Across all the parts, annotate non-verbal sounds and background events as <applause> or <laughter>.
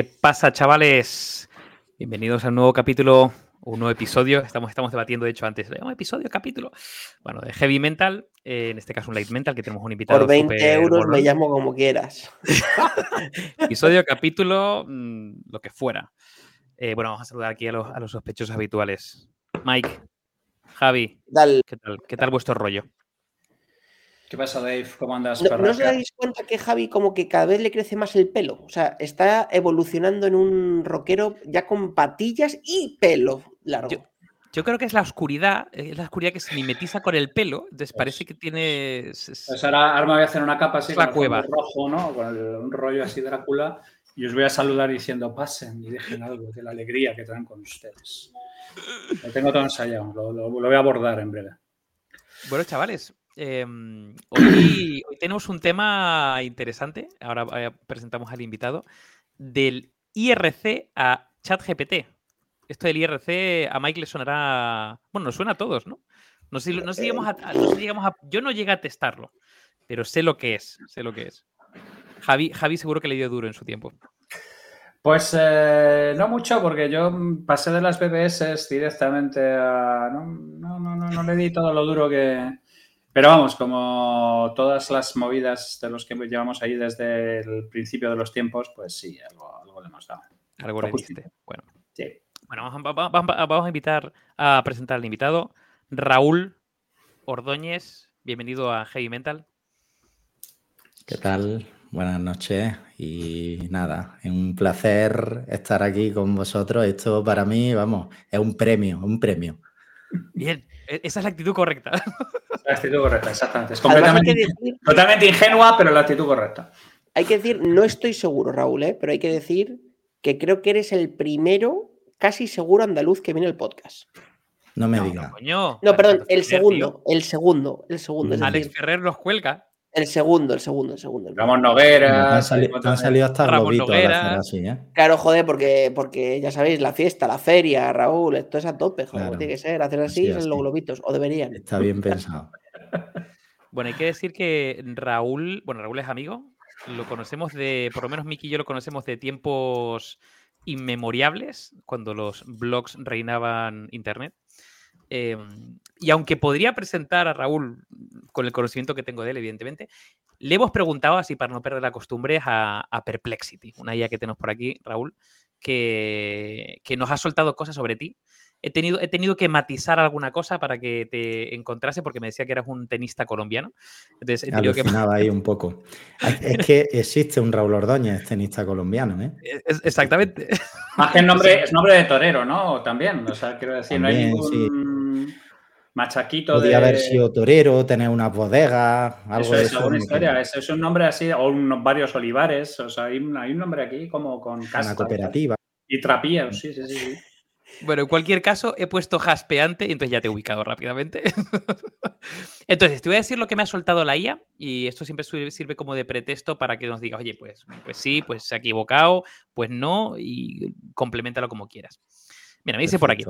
¿Qué pasa, chavales? Bienvenidos a un nuevo capítulo, un nuevo episodio. Estamos, estamos debatiendo, de hecho, antes, un episodio, capítulo. Bueno, de Heavy Mental, eh, en este caso un Light Mental, que tenemos un invitado. Por 20 euros me llamo como quieras. <laughs> episodio, capítulo, mm, lo que fuera. Eh, bueno, vamos a saludar aquí a los, a los sospechosos habituales. Mike, Javi, ¿qué tal? ¿Qué tal vuestro rollo? ¿Qué pasa, Dave? ¿Cómo andas? ¿No, ¿no os dais cuenta que Javi como que cada vez le crece más el pelo? O sea, está evolucionando en un rockero ya con patillas y pelo largo. Yo, creo que es la oscuridad, es la oscuridad que se mimetiza con el pelo, entonces parece que tiene... Pues ahora, ahora, me voy a hacer una capa así la cueva. rojo, ¿no? Con un rollo así Drácula y os voy a saludar diciendo pasen y dejen algo de la alegría que traen con ustedes. Lo tengo todo ensayado, lo, lo voy a abordar en breve. Bueno, chavales, Em, hoy, tenemos un tema interesante, ahora eh, presentamos al invitado, del IRC a ChatGPT. Esto del IRC a Mike le sonará, bueno, nos suena a todos, ¿no? No llegamos yo no llegué a testarlo, pero sé lo que es, sé lo que es. Javi, Javi seguro que le dio duro en su tiempo. Pues eh, no mucho, porque yo pasé de las BBS directamente a... No, no, no, no, le di todo lo duro que, pero vamos, como todas las movidas de los que llevamos ahí desde el principio de los tiempos, pues sí, algo, algo le hemos dado. Algo le diste. Bueno. Sí. Bueno, vamos, a invitar a presentar al invitado, Raúl Ordóñez. Bienvenido a Heavy Mental. ¿Qué tal? Buenas noches y nada, es un placer estar aquí con vosotros. Esto para mí, vamos, es un premio, un premio. Bien, esa es la actitud correcta. <laughs> La actitud correcta, exactamente. Es completamente, totalmente ingenua, pero la actitud correcta. Hay que decir, no estoy seguro, Raúl, ¿eh? pero hay que decir que creo que eres el primero, casi seguro andaluz que viene el podcast. No me digas. No, perdón, el segundo, el segundo, el segundo. Alex Ferrer los cuelga. El segundo, el segundo, el segundo. Ramón Noguera. Han, salido hasta Ramón Noguera. Así, ¿eh? Claro, joder, porque, porque ya sabéis, la fiesta, la feria, Raúl, esto es a tope, joder, tiene que ser, hacer así, son los globitos, o deberían. Está bien pensado. <laughs> bueno, hay que decir que Raúl, bueno, Raúl es amigo, lo conocemos de, por lo menos Miki y yo lo conocemos de tiempos inmemoriables, cuando los blogs reinaban internet. Em, y aunque podría presentar a Raúl con el conocimiento que tengo de él, evidentemente, le hemos preguntado, así para no perder la costumbre, a, Perplexity, una IA que tenemos por aquí, Raúl, que, que, nos ha soltado cosas sobre ti. He tenido, he tenido que matizar alguna cosa para que te encontrase, porque me decía que eras un tenista colombiano. Entonces, he tenido que... <laughs> ahí un poco. Es que existe un Raúl Ordóñez, tenista colombiano, ¿eh? exactamente. Más que el nombre, es nombre de torero, ¿no? También, o sea, quiero decir, no hay ningún machaquito Podría haber sido torero, tener una bodega, algo eso es, de historia. Es, un nombre así, o varios olivares. O sea, hay, un nombre aquí como con casa. Una cooperativa. Y, trapías, sí, sí, sí. Bueno, en cualquier caso, he puesto jaspeante y entonces ya te he ubicado rápidamente. <laughs> entonces, te voy a decir lo que me ha soltado la IA y esto siempre sirve como de pretexto para que nos digas, oye, pues, pues sí, pues se ha equivocado, pues no, y complementalo como quieras. Mira, me dice por aquí.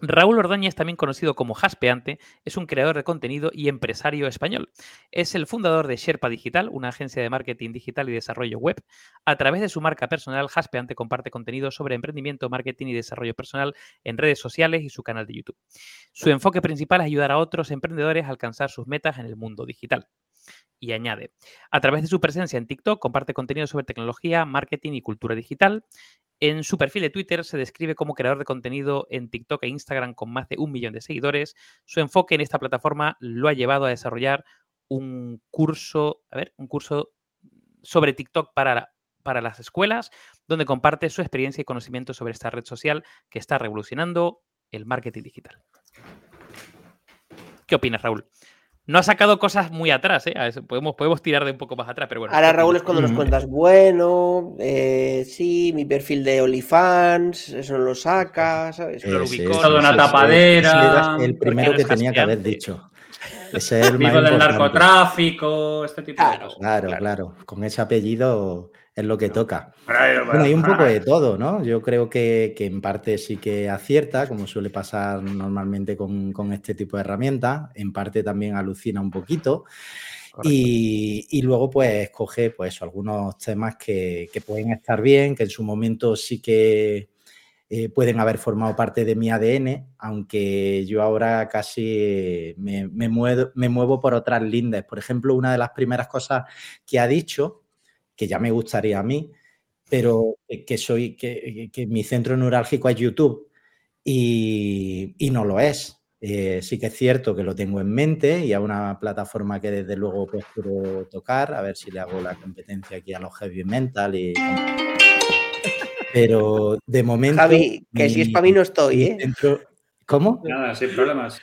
Raúl Ordóñez, también conocido como Jaspeante, es un creador de contenido y empresario español. Es el fundador de Sherpa Digital, una agencia de marketing digital y desarrollo web. A través de su marca personal, Jaspeante comparte contenido sobre emprendimiento, marketing y desarrollo personal en redes sociales y su canal de YouTube. Su enfoque principal es ayudar a otros emprendedores a alcanzar sus metas en el mundo digital. Y añade, a través de su presencia en TikTok comparte contenido sobre tecnología, marketing y cultura digital. En su perfil de Twitter se describe como creador de contenido en TikTok e Instagram con más de un millón de seguidores. Su enfoque en esta plataforma lo ha llevado a desarrollar un curso, a ver, un curso sobre TikTok para, para las escuelas, donde comparte su experiencia y conocimiento sobre esta red social que está revolucionando el marketing digital. ¿Qué opinas, Raúl? No ha sacado cosas muy atrás, ¿eh? Podemos, podemos tirar de un poco más atrás, pero bueno. Ahora, Raúl, es cuando nos cuentas, bueno, eh, sí, mi perfil de OnlyFans, eso lo saca, ¿sabes? lo ubicó, toda una tapadera. el primero que tenía que haber dicho. Es el Vivo del narcotráfico, este tipo de cosas. Claro, claro. Con ese apellido es lo que toca. bueno, hay un poco de todo, ¿no? Yo creo que, en parte sí que acierta, como suele pasar normalmente con, este tipo de herramientas. En parte también alucina un poquito. Y, y, luego pues escoge pues algunos temas que, que, pueden estar bien, que en su momento sí que eh, pueden haber formado parte de mi ADN, aunque yo ahora casi me, me, muevo, me muevo por otras lindes. Por ejemplo, una de las primeras cosas que ha dicho, que ya me gustaría a mí, pero que soy, que, que mi centro neurálgico es YouTube y, y no lo es. Eh, sí que es cierto que lo tengo en mente y a una plataforma que desde luego pues, quiero tocar, a ver si le hago la competencia aquí a los heavy mental y... <laughs> Pero de momento... Javi, que si es para mí no estoy, ¿eh? ¿Cómo? Nada, sin problemas.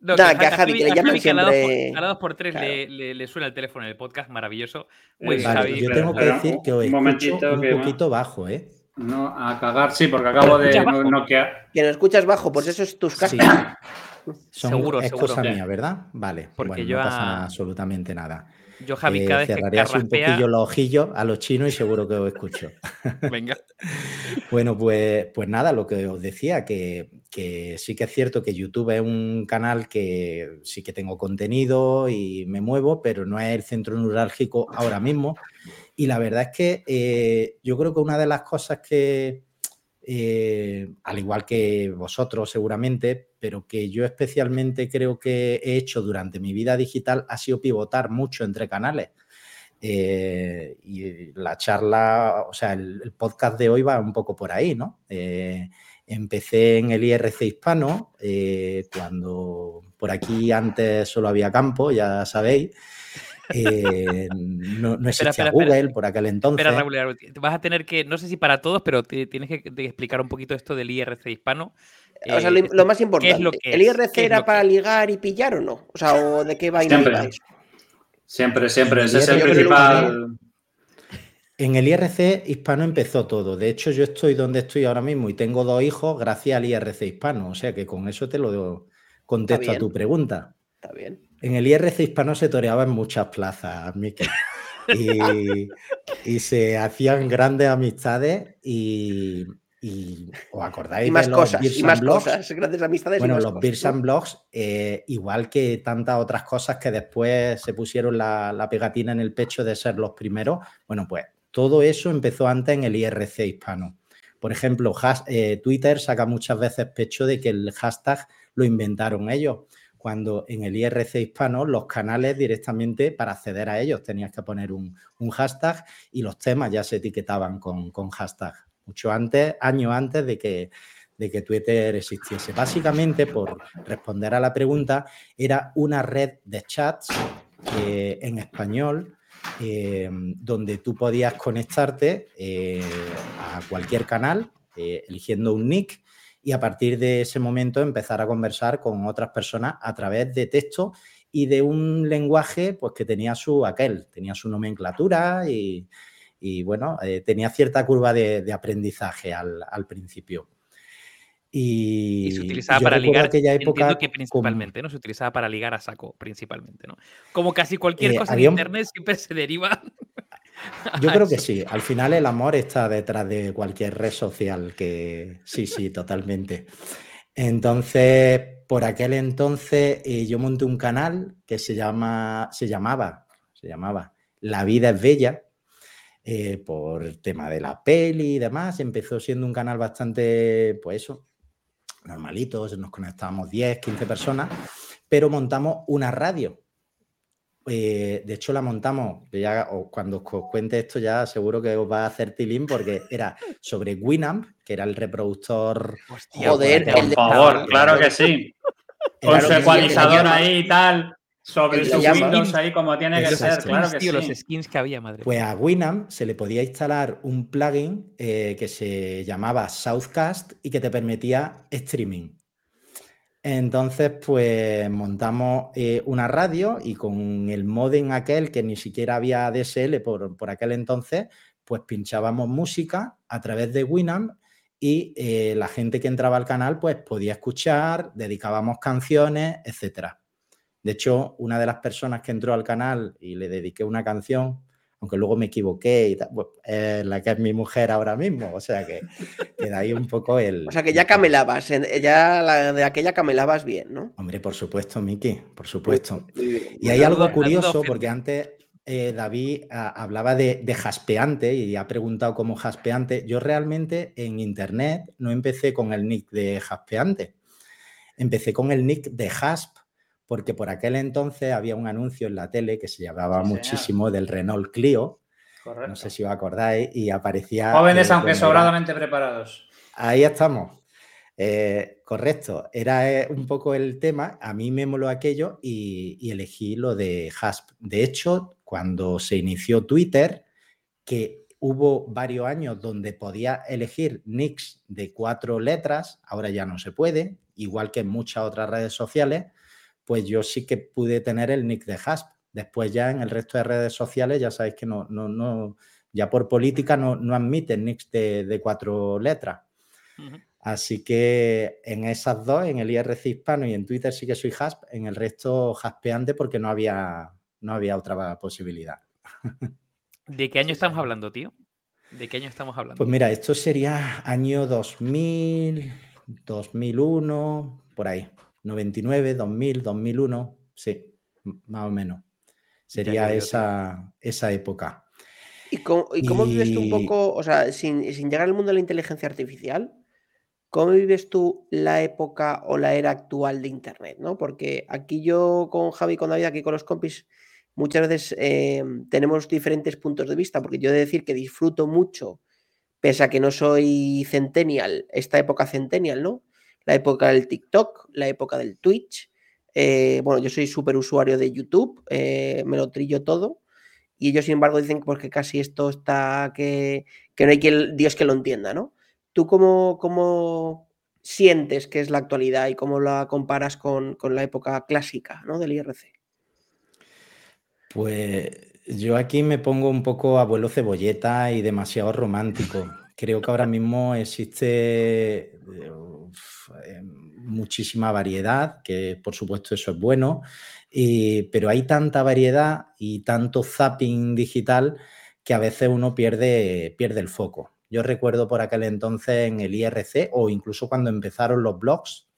No, que a Javi, que le llaman siempre... A 2 por 3 claro. le, le, le, suena el teléfono en el podcast, maravilloso. Pues, vale, Javi, yo tengo que decir que os escucho un que poquito bajo, ¿eh? No, a cagar, sí, porque acabo de noquear. Que lo escuchas bajo, pues eso es tus cascos. Sí. Son, seguro, es seguro. cosa mía, ¿verdad? Vale, porque bueno, yo no pasa a... absolutamente nada. Yo, Javi, cada eh, vez cerraría que carraspea... un poquillo los ojillos a los chinos y seguro que os escucho. <laughs> Venga. <laughs> bueno, pues, pues nada, lo que os decía, que, que, sí que es cierto que YouTube es un canal que sí que tengo contenido y me muevo, pero no es el centro neurálgico ahora mismo. Y la verdad es que eh, yo creo que una de las cosas que, eh, al igual que vosotros seguramente, pero que yo especialmente creo que he hecho durante mi vida digital ha sido pivotar mucho entre canales. Eh, y la charla, o sea, el, podcast de hoy va un poco por ahí, ¿no? Eh, empecé en el IRC hispano, cuando por aquí antes solo había campo, ya sabéis. Eh, no, no, existía espera, espera, Google espera. por aquel entonces. Espera, Raúl, vas a tener que, no sé si para todos, pero te, tienes que explicar un poquito esto del IRC hispano. Eh, o sea, lo, lo más importante, es lo que ¿el IRC era para ligar y pillar o no? O sea, ¿o de qué vaina Siempre, siempre, siempre. Ese es el principal... En el IRC hispano empezó todo. De hecho, yo estoy donde estoy ahora mismo y tengo dos hijos gracias al IRC hispano. O sea que con eso te lo contesto a tu pregunta. Está bien. En el IRC hispano se toreaba en muchas plazas, Miquel. Y, y, se hacían grandes amistades y, y ¿os acordáis y más de los cosas, y más blogs? cosas, grandes amistades bueno, y más los cosas. Beers and Blogs, eh, igual que tantas otras cosas que después se pusieron la, la, pegatina en el pecho de ser los primeros, bueno, pues todo eso empezó antes en el IRC hispano. Por ejemplo, has, eh, Twitter saca muchas veces pecho de que el hashtag lo inventaron ellos cuando en el IRC hispano los canales directamente para acceder a ellos tenías que poner un, hashtag y los temas ya se etiquetaban con, hashtag, mucho antes, años antes de que, de que Twitter existiese. Básicamente, por responder a la pregunta, era una red de chats eh, en español eh, donde tú podías conectarte eh, a cualquier canal eh, eligiendo un nick y a partir de ese momento empezar a conversar con otras personas a través de texto y de un lenguaje pues que tenía su aquel, tenía su nomenclatura y, y bueno, eh, tenía cierta curva de, de aprendizaje al, al, principio. Y, y, se utilizaba para ligar, aquella época que principalmente, como, ¿no? Se utilizaba para ligar a saco, principalmente, ¿no? Como casi cualquier eh, cosa en internet siempre se deriva. <laughs> Yo creo que sí. Al final el amor está detrás de cualquier red social que sí, sí, totalmente. Entonces, por aquel entonces eh, yo monté un canal que se llama, se llamaba, se llamaba La vida es bella, eh, por tema de la peli y demás. Empezó siendo un canal bastante, pues eso, normalito, nos conectábamos 10, 15 personas, pero montamos una radio eh, de hecho, la montamos, ya, o cuando os cuente esto ya seguro que os va a hacer tilín porque era sobre Winamp, que era el reproductor... Hostia, Joder, por el favor, claro que sí. Con su ecualizador ahí y tal, sobre sus Windows ahí como tiene que ser, claro que tío, sí. los skins que había, madre. Pues a Winamp se le podía instalar un plugin eh, que se llamaba Southcast y que te permitía streaming. Entonces, pues montamos eh, una radio y con el modem aquel que ni siquiera había DSL por, por aquel entonces, pues pinchábamos música a través de Winamp y eh, la gente que entraba al canal pues podía escuchar, dedicábamos canciones, etc. De hecho, una de las personas que entró al canal y le dediqué una canción aunque luego me equivoqué y tal, pues, la que es mi mujer ahora mismo, o sea que, que ahí un poco el... O sea que ya camelabas, ya la, de aquella camelabas bien, ¿no? Hombre, por supuesto, Miki, por supuesto. Y hay algo curioso, porque antes eh, David hablaba de, de, jaspeante y ha preguntado cómo jaspeante. Yo realmente en internet no empecé con el nick de jaspeante, empecé con el nick de hasp porque por aquel entonces había un anuncio en la tele que se llamaba muchísimo del Renault Clio. No sé si os acordáis, y aparecía. Jóvenes, aunque sobradamente preparados. Ahí estamos. Eh, correcto, era eh, un poco el tema. A mí me moló aquello y, elegí lo de Hasp. De hecho, cuando se inició Twitter, que hubo varios años donde podía elegir nicks de cuatro letras, ahora ya no se puede, igual que en muchas otras redes sociales pues yo sí que pude tener el nick de Hasp. Después ya en el resto de redes sociales ya sabéis que no, no, no ya por política no, no admiten nicks de, cuatro letras. Así que en esas dos, en el IRC hispano y en Twitter sí que soy Hasp, en el resto Haspeante porque no había, no había otra posibilidad. <laughs> ¿De qué año estamos hablando, tío? ¿De qué año estamos hablando? Pues mira, esto sería año 2000, 2001, por ahí. 99, 2000, 2001, sí, más o menos. Sería esa, esa época. ¿Y cómo, vives tú un poco, o sea, sin, llegar al mundo de la inteligencia artificial, cómo vives tú la época o la era actual de Internet? ¿no? Porque aquí yo con Javi, con David, aquí con los compis, muchas veces eh, tenemos diferentes puntos de vista, porque yo he de decir que disfruto mucho, pese a que no soy centennial, esta época centennial, ¿no? La época del TikTok, la época del Twitch. Eh, bueno, yo soy súper usuario de YouTube, eh, me lo trillo todo. Y ellos, sin embargo, dicen pues, que casi esto está, que, no hay Dios que lo entienda, ¿no? ¿Tú cómo, cómo sientes que es la actualidad y cómo la comparas con, la época clásica ¿no? del IRC? Pues yo aquí me pongo un poco abuelo cebolleta y demasiado romántico. Creo que ahora mismo existe eh, muchísima variedad, que por supuesto eso es bueno, pero hay tanta variedad y tanto zapping digital que a veces uno pierde, pierde el foco. Yo recuerdo por aquel entonces en el IRC o incluso cuando empezaron los blogs,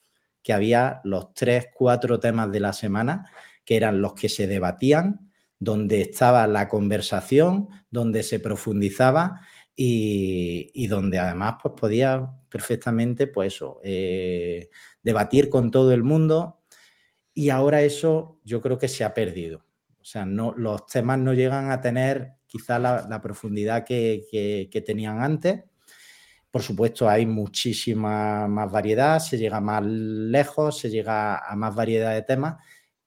que había los tres, cuatro temas de la semana, que eran los que se debatían, donde estaba la conversación, donde se profundizaba y, donde además pues, podía perfectamente pues eso, eh, debatir con todo el mundo y ahora eso yo creo que se ha perdido. O sea, no, los temas no llegan a tener quizá la, profundidad que, tenían antes. Por supuesto, hay muchísima más variedad, se llega más lejos, se llega a más variedad de temas,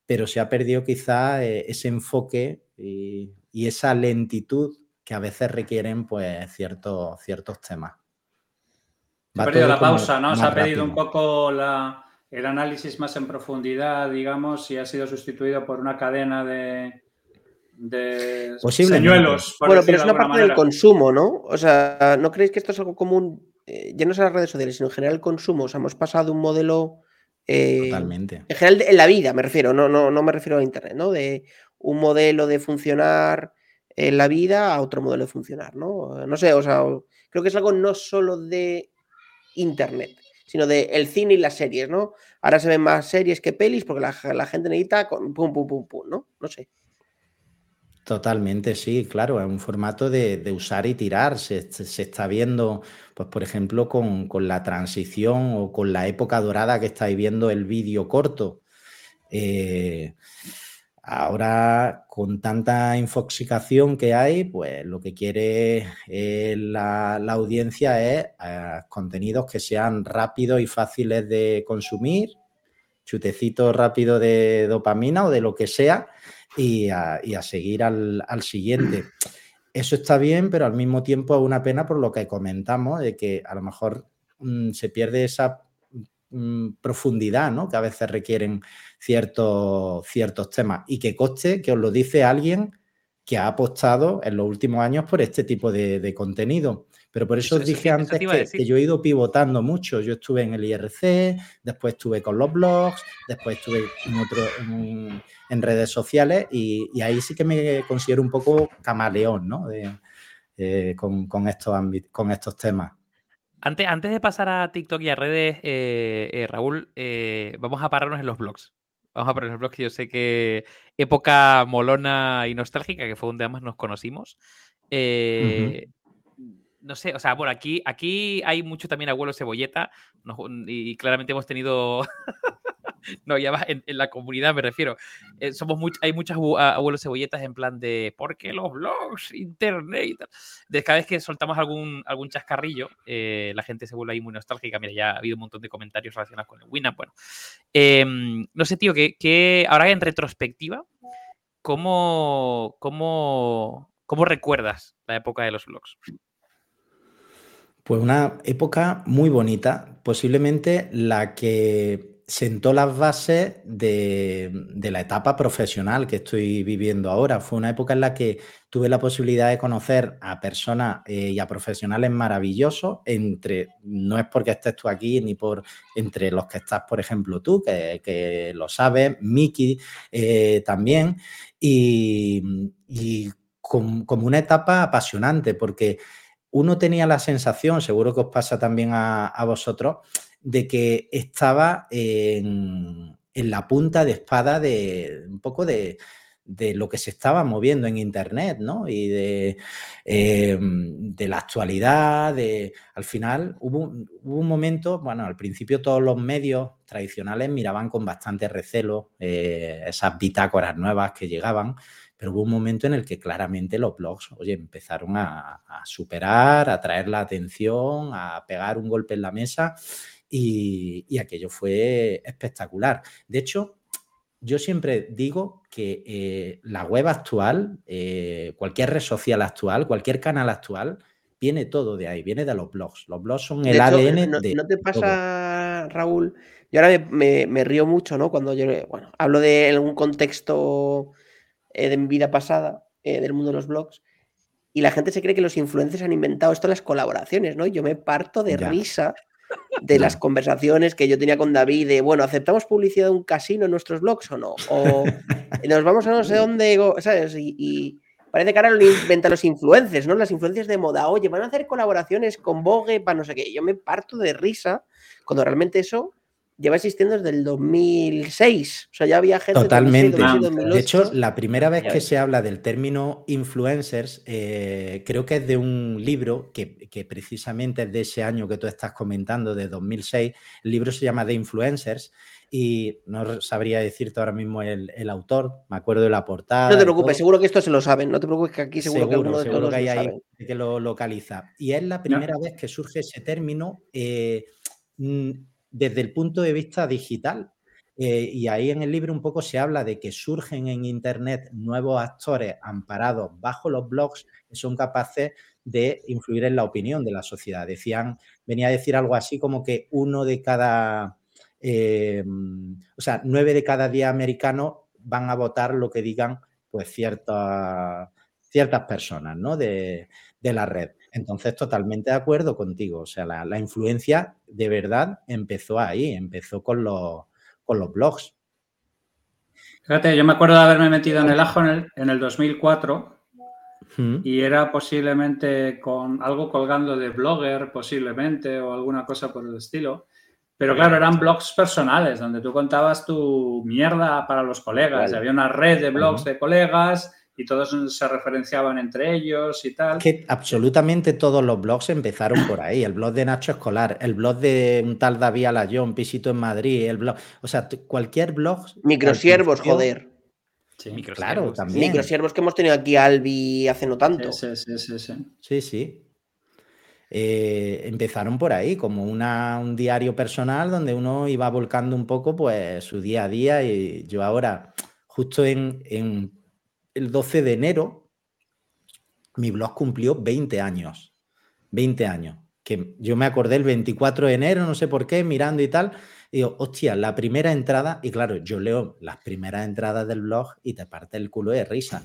pero se ha perdido quizá eh, ese enfoque y, y esa lentitud que a veces requieren pues ciertos, ciertos temas. Se ha perdido la pausa, ¿no? Se ha pedido un poco el análisis más en profundidad, digamos, y ha sido sustituido por una cadena de, de señuelos. Bueno, pero es una parte del consumo, ¿no? O sea, ¿no creéis que esto es algo común? Eh, ya no sé las redes sociales, sino en general el consumo. O sea, hemos pasado de un modelo. Eh, Totalmente. En general, en la vida me refiero, no, no, no me refiero a Internet, ¿no? De un modelo de funcionar en la vida a otro modelo de funcionar, ¿no? No sé, o sea, creo que es algo no solo de Internet, sino de el cine y las series, ¿no? Ahora se ven más series que pelis porque la, gente necesita con pum, pum, pum, pum, ¿no? No sé. Totalmente, sí, claro, es un formato de, usar y tirar. Se, está viendo, pues, por ejemplo, con, con, la transición o con la época dorada que estáis viendo el vídeo corto. Eh, Ahora, con tanta infoxicación que hay, pues lo que quiere eh, la, audiencia es eh, contenidos que sean rápidos y fáciles de consumir, chutecitos rápidos de dopamina o de lo que sea, y a, seguir al, siguiente. <clears throat> Eso está bien, pero al mismo tiempo es una pena por lo que comentamos, de que a lo mejor mm, se pierde esa mm, profundidad ¿no? que a veces requieren ciertos, ciertos temas. Y que coste que os lo dice alguien que ha apostado en los últimos años por este tipo de, contenido. Pero por eso, os dije antes que, yo he ido pivotando mucho. Yo estuve en el IRC, después estuve con los blogs, después estuve en, otro, en, redes sociales y, ahí sí que me considero un poco camaleón, ¿no? Eh, con, estos con estos temas. Antes, antes de pasar a TikTok y a redes, eh, eh, Raúl, vamos a pararnos en los blogs. Vamos a pararnos en los blogs, que yo sé que época molona y nostálgica, que fue donde además nos conocimos. Eh, no sé, o sea, bueno, aquí, aquí hay mucho también abuelo cebolleta y claramente hemos tenido, <laughs> no, ya va, en, la comunidad me refiero, eh, somos hay muchos abuelos cebolletas en plan de, ¿por qué los blogs, internet y tal? De cada vez que soltamos algún, algún chascarrillo, eh, la gente se vuelve ahí muy nostálgica, mira, ya ha habido un montón de comentarios relacionados con el Winamp, bueno. Em, no sé, tío, que, que ahora en retrospectiva, ¿cómo, cómo, ¿cómo recuerdas la época de los blogs? Pues una época muy bonita, posiblemente la que sentó las bases de, la etapa profesional que estoy viviendo ahora. Fue una época en la que tuve la posibilidad de conocer a personas eh, y a profesionales maravillosos, entre, no es porque estés tú aquí, ni por entre los que estás, por ejemplo, tú, que, lo sabes, Miki eh, también, y, como una etapa apasionante, porque uno tenía la sensación, seguro que os pasa también a, vosotros, de que estaba en, la punta de espada de un poco de, lo que se estaba moviendo en Internet, ¿no? Y de, eh, la actualidad, de, al final hubo, un momento, bueno, al principio todos los medios tradicionales miraban con bastante recelo eh, esas bitácoras nuevas que llegaban, pero hubo un momento en el que claramente los blogs, oye, empezaron a, superar, a traer la atención, a pegar un golpe en la mesa y, aquello fue espectacular. De hecho, yo siempre digo que eh, la web actual, eh, cualquier red social actual, cualquier canal actual, viene todo de ahí, viene de los blogs. Los blogs son el ADN no, de. ¿No te pasa, Raúl? Yo ahora me, me, río mucho, ¿no? Cuando yo, bueno, hablo de algún contexto eh, de mi vida pasada, del mundo de los blogs, y la gente se cree que los influencers han inventado esto las colaboraciones, ¿no? Yo me parto de risa de las conversaciones que yo tenía con David de, bueno, ¿aceptamos publicidad de un casino en nuestros blogs o no? O <laughs> nos vamos a no sé dónde, ¿sabes? Y, parece que ahora lo inventan los influencers, ¿no? Las influencias de moda, oye, van a hacer colaboraciones con Vogue para no sé qué. Yo me parto de risa cuando realmente eso lleva existiendo desde el 2006. O sea, ya había gente. Totalmente. De hecho, la primera vez que se habla del término influencers, eh, creo que es de un libro que, precisamente es de ese año que tú estás comentando, de 2006. El libro se llama The Influencers. Y no sabría decirte ahora mismo el, autor, me acuerdo de la portada. No te preocupes, seguro que esto se lo saben, no te preocupes que aquí seguro, que uno de todos que hay ahí que lo localiza. Y es la primera vez que surge ese término. Eh, desde el punto de vista digital. Eh, y ahí en el libro un poco se habla de que surgen en Internet nuevos actores amparados bajo los blogs que son capaces de influir en la opinión de la sociedad. Decían, venía a decir algo así como que uno de cada, eh, o sea, nueve de cada diez americanos van a votar lo que digan pues ciertas, ciertas personas ¿no? de, de la red. Entonces, totalmente de acuerdo contigo. O sea, la, influencia de verdad empezó ahí, empezó con los, con los blogs. Fíjate, yo me acuerdo de haberme metido en el ajo en el, en el 2004 y era posiblemente con algo colgando de blogger, posiblemente, o alguna cosa por el estilo. Pero claro, eran blogs personales donde tú contabas tu mierda para los colegas. Había una red de blogs de colegas y todos se referenciaban entre ellos y tal. Que absolutamente todos los blogs empezaron por ahí. El blog de Nacho Escolar, el blog de un tal David Alayón, Pisito en Madrid, el blog. O sea, cualquier blog. Microsiervos, joder. Sí, claro, también. Microsiervos que hemos tenido aquí Albi hace no tanto. Sí, sí, sí. Sí, sí. sí. Eh, empezaron por ahí, como una, un diario personal donde uno iba volcando un poco pues su día a día y yo ahora, justo en, en el 12 de enero, mi blog cumplió 20 años. 20 años. Que yo me acordé el 24 de enero, no sé por qué, mirando y tal. Y digo, hostia, la primera entrada, y claro, yo leo las primeras entradas del blog y te parte el culo de risa.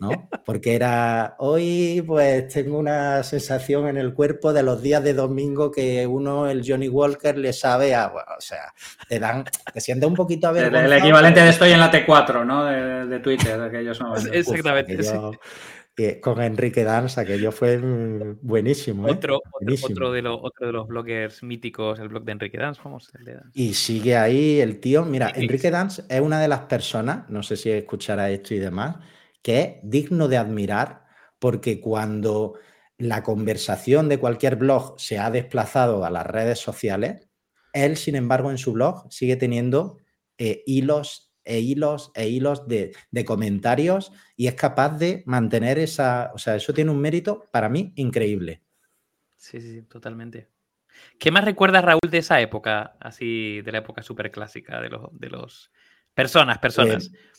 ¿No? Porque era, hoy pues tengo una sensación en el cuerpo de los días de domingo que uno, el Johnny Walker, le sabe a, o sea, te dan, te sientes un poquito a El, el equivalente de estoy en la T4, ¿no? De, de Twitter, de aquellos <laughs> momentos. Exactamente. Uf, aquello, eh, con Enrique Danza, que yo fue mm, buenísimo. ¿eh? Otro, buenísimo. Otro, de lo, otro de los bloggers míticos, el blog de Enrique Danz, vamos. El de Danz. Y sigue ahí el tío. Mira, Enrique Danz es una de las personas, no sé si escuchará esto y demás, que es digno de admirar porque cuando la conversación de cualquier blog se ha desplazado a las redes sociales, él, sin embargo, en su blog sigue teniendo eh, hilos e hilos e hilos de, de, comentarios y es capaz de mantener esa, o sea, eso tiene un mérito para mí increíble. Sí, sí, sí, totalmente. ¿Qué más recuerdas, Raúl, de esa época, así, de la época súper clásica de los, de los personas, personas? Eh,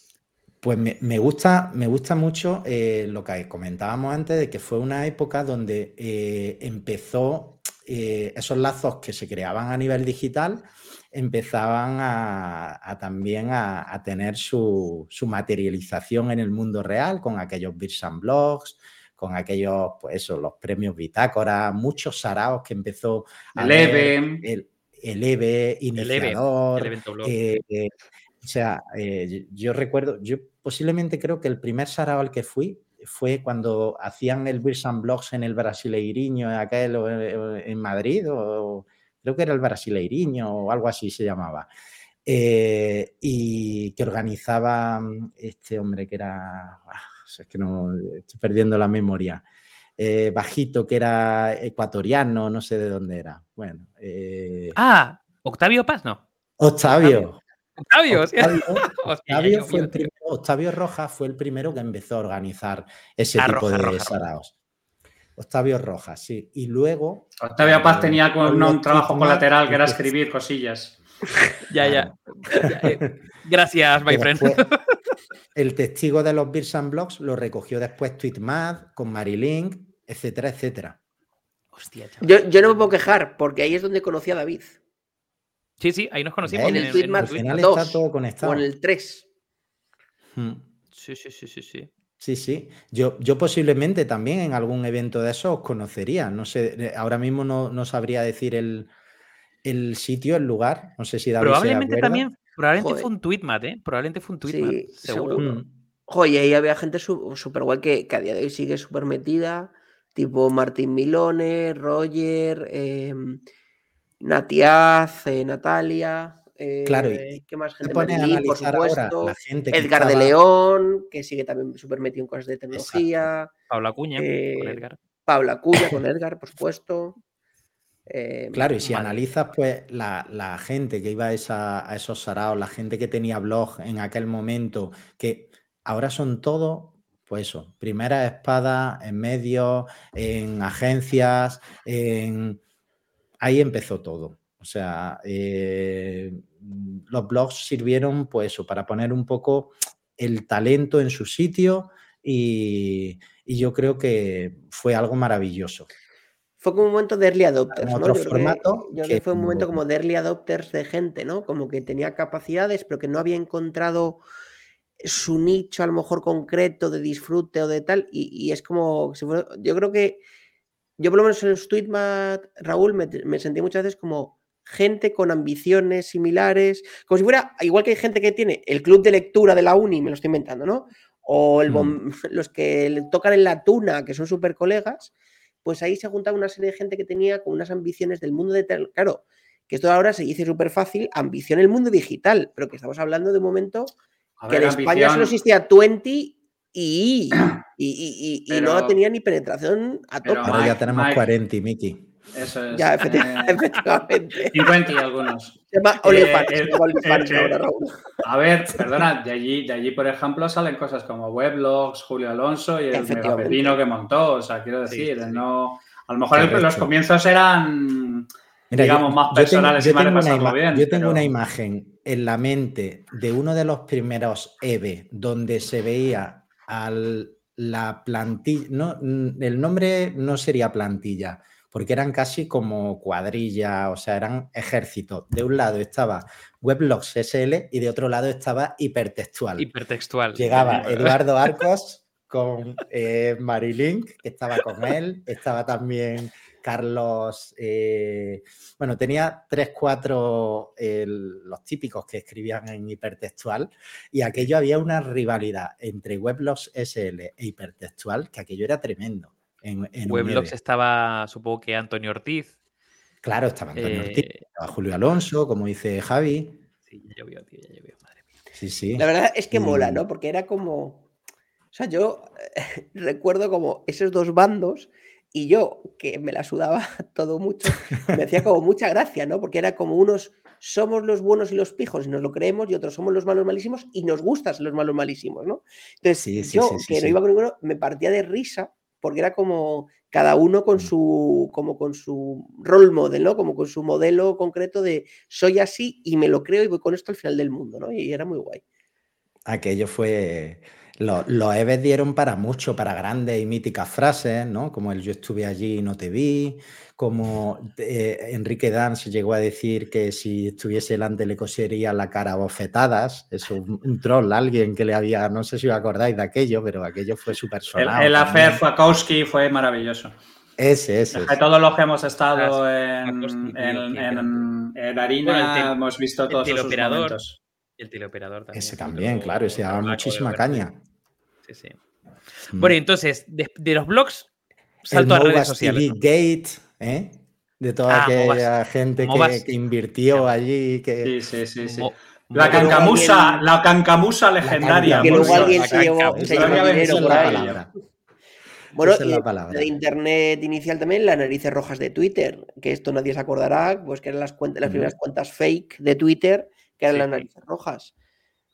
pues me, me, gusta, me gusta mucho eh, lo que comentábamos antes de que fue una época donde eh, empezó eh, esos lazos que se creaban a nivel digital empezaban a, a también a, a tener su, su, materialización en el mundo real con aquellos and Blogs, con aquellos, pues eso, los premios Bitácora, muchos saraos que empezó a el EVE, el, el EVE, iniciador, el, o sea, eh, yo recuerdo, yo posiblemente creo que el primer sarao al que fui fue cuando hacían el Beers and Blogs en el Brasileiriño, aquel en Madrid, o, creo que era el Brasileiriño o algo así se llamaba. Eh, y que organizaba este hombre que era, ah, es que no, estoy perdiendo la memoria, eh, bajito que era ecuatoriano, no sé de dónde era. Bueno. Eh... Ah, Octavio Paz, ¿no? Octavio. Octavio, Octavio, Octavio, <laughs> fue el primero, Octavio Rojas fue el primero que empezó a organizar ese ah, tipo Roja, de saraos. Octavio Rojas, sí. Y luego. Octavio Paz tenía con, un trabajo colateral que era escribir cosillas. <laughs> ya, ya. Eh, gracias, my friend. <laughs> el testigo de los Beers and Blogs lo recogió después Tweetmad, con Marilink, etcétera, etcétera. Hostia, yo, yo, no me puedo quejar, porque ahí es donde conocí a David. Sí, sí, ahí nos conocimos. En el Tweetmad 2 está todo conectado. o en el 3. Hmm. Sí, sí, sí, sí, sí. Sí, sí. Yo, yo posiblemente también en algún evento de esos os conocería. No sé, eh, ahora mismo no, no sabría decir el, el, sitio, el lugar. No sé si David Probablemente también, probablemente Joder. fue un tweetmat, ¿eh? Probablemente fue un tweetmat, sí, seguro. seguro. Mm. Joder, y ahí había gente súper guay que, que, a día de hoy sigue súper metida, tipo Martín Milone, Roger, eh, Natiaz, eh, Natalia. Eh, claro, y ¿qué más gente? Por supuesto. La gente Edgar estaba... de León, que sigue también súper metido en cosas de tecnología. Exacto. Paula Cuña eh, con Edgar. Paula Cuña con Edgar, por supuesto. Eh, claro, y si vale. analizas, pues la, la, gente que iba a, esa, a esos saraos, la gente que tenía blog en aquel momento, que ahora son todos, pues eso, primera espada en medios, en agencias, en... ahí empezó todo. O sea, eh, los blogs sirvieron pues eso, para poner un poco el talento en su sitio y, y yo creo que fue algo maravilloso. Fue como un momento de early adopters, ¿no? Yo formato creo que, yo que fue un momento como de early adopters de gente, ¿no? Como que tenía capacidades, pero que no había encontrado su nicho a lo mejor concreto de disfrute o de tal, y, y es como, yo creo que yo por lo menos en el Tweetmat, Raúl, me, me sentí muchas veces como gente con ambiciones similares, como si fuera, igual que hay gente que tiene el club de lectura de la uni, me lo estoy inventando, ¿no? O el mm. <laughs> los que tocan en la tuna, que son súper colegas, pues ahí se juntaba una serie de gente que tenía con unas ambiciones del mundo de... Claro, que esto ahora se dice súper fácil, ambición en el mundo digital, pero que estamos hablando de un momento ver, que en ambición... España solo existía 20 <clears throat> y, y, y, y pero, no tenía ni penetración a tope. Ahora ya tenemos Mike, 40, Miki. Eso es. Ya, <laughs> efectivamente. Eh, efectivamente. 50 y algunos. Se llama OnlyFans. Eh, eh, <laughs> ahora, Raúl. A ver, perdona, de allí, de allí, por ejemplo, salen cosas como Weblogs, Julio Alonso y el megapepino que montó. O sea, quiero decir, sí, sí. no. A lo mejor los comienzos eran. Mira, digamos, yo, más personales yo tengo, y más yo tengo bien. Yo tengo pero... una imagen en la mente de uno de los primeros EVE donde se veía al, la plantilla, no, el nombre no sería plantilla, porque eran casi como cuadrilla, o sea, eran ejércitos. De un lado estaba Weblogs SL y de otro lado estaba hipertextual. Hipertextual. Llegaba Eduardo <laughs> Arcos con eh, Marilyn, que estaba con él, estaba también Carlos, eh, bueno, tenía tres, cuatro, los típicos que escribían en hipertextual, y aquello había una rivalidad entre Weblogs SL e hipertextual, que aquello era tremendo. En, Weblogs estaba, supongo que Antonio Ortiz. Claro, estaba Antonio Ortiz, eh, estaba Julio Alonso, como dice Javi. Sí, ya llovió, tío, ya llovió, madre mía. Sí, sí. La verdad es que mola, ¿no? Porque era como. O sea, yo <laughs> recuerdo como esos dos bandos y yo, que me la sudaba <laughs> todo mucho, me hacía como mucha gracia, ¿no? Porque era como unos somos los buenos y los pijos y nos lo creemos, y otros somos los malos malísimos y nos gustan los malos malísimos, ¿no? Entonces, yo, que no iba con ninguno, me partía de risa porque era como cada uno con su, como con su role model, ¿no? Como con su modelo concreto de soy así y me lo creo y voy con esto al final del mundo, ¿no? Y era muy guay. Aquello fue los, los EVEs dieron para mucho, para grandes y míticas frases, ¿no? Como el yo estuve allí y no te vi, como eh, Enrique Dan se llegó a decir que si estuviese delante le cosería la cara a bofetadas. Es un, un, troll, alguien que le había, no sé si os acordáis de aquello, pero aquello fue súper sonado. El, el Afer Fakowski fue maravilloso. Ese, ese. Es todos los que hemos estado en, en, en, en, Harina hemos visto todos esos momentos. El teleoperador también. Ese también, claro, ese daba muchísima caña. Sí, sí. Mm. Bueno, entonces, de, de, los blogs, salto a redes sociales. TV Gate, ¿eh? De toda ah, aquella gente que, que, invirtió allí. Que... Sí, sí, sí. sí. La cancamusa, la cancamusa legendaria. Que luego alguien se llevó, se llevó dinero por ahí. Bueno, es la palabra. de internet inicial también, las narices rojas de Twitter, que esto nadie se acordará, pues que eran las, cuentas, las primeras cuentas fake de Twitter, que eran sí. las narices rojas.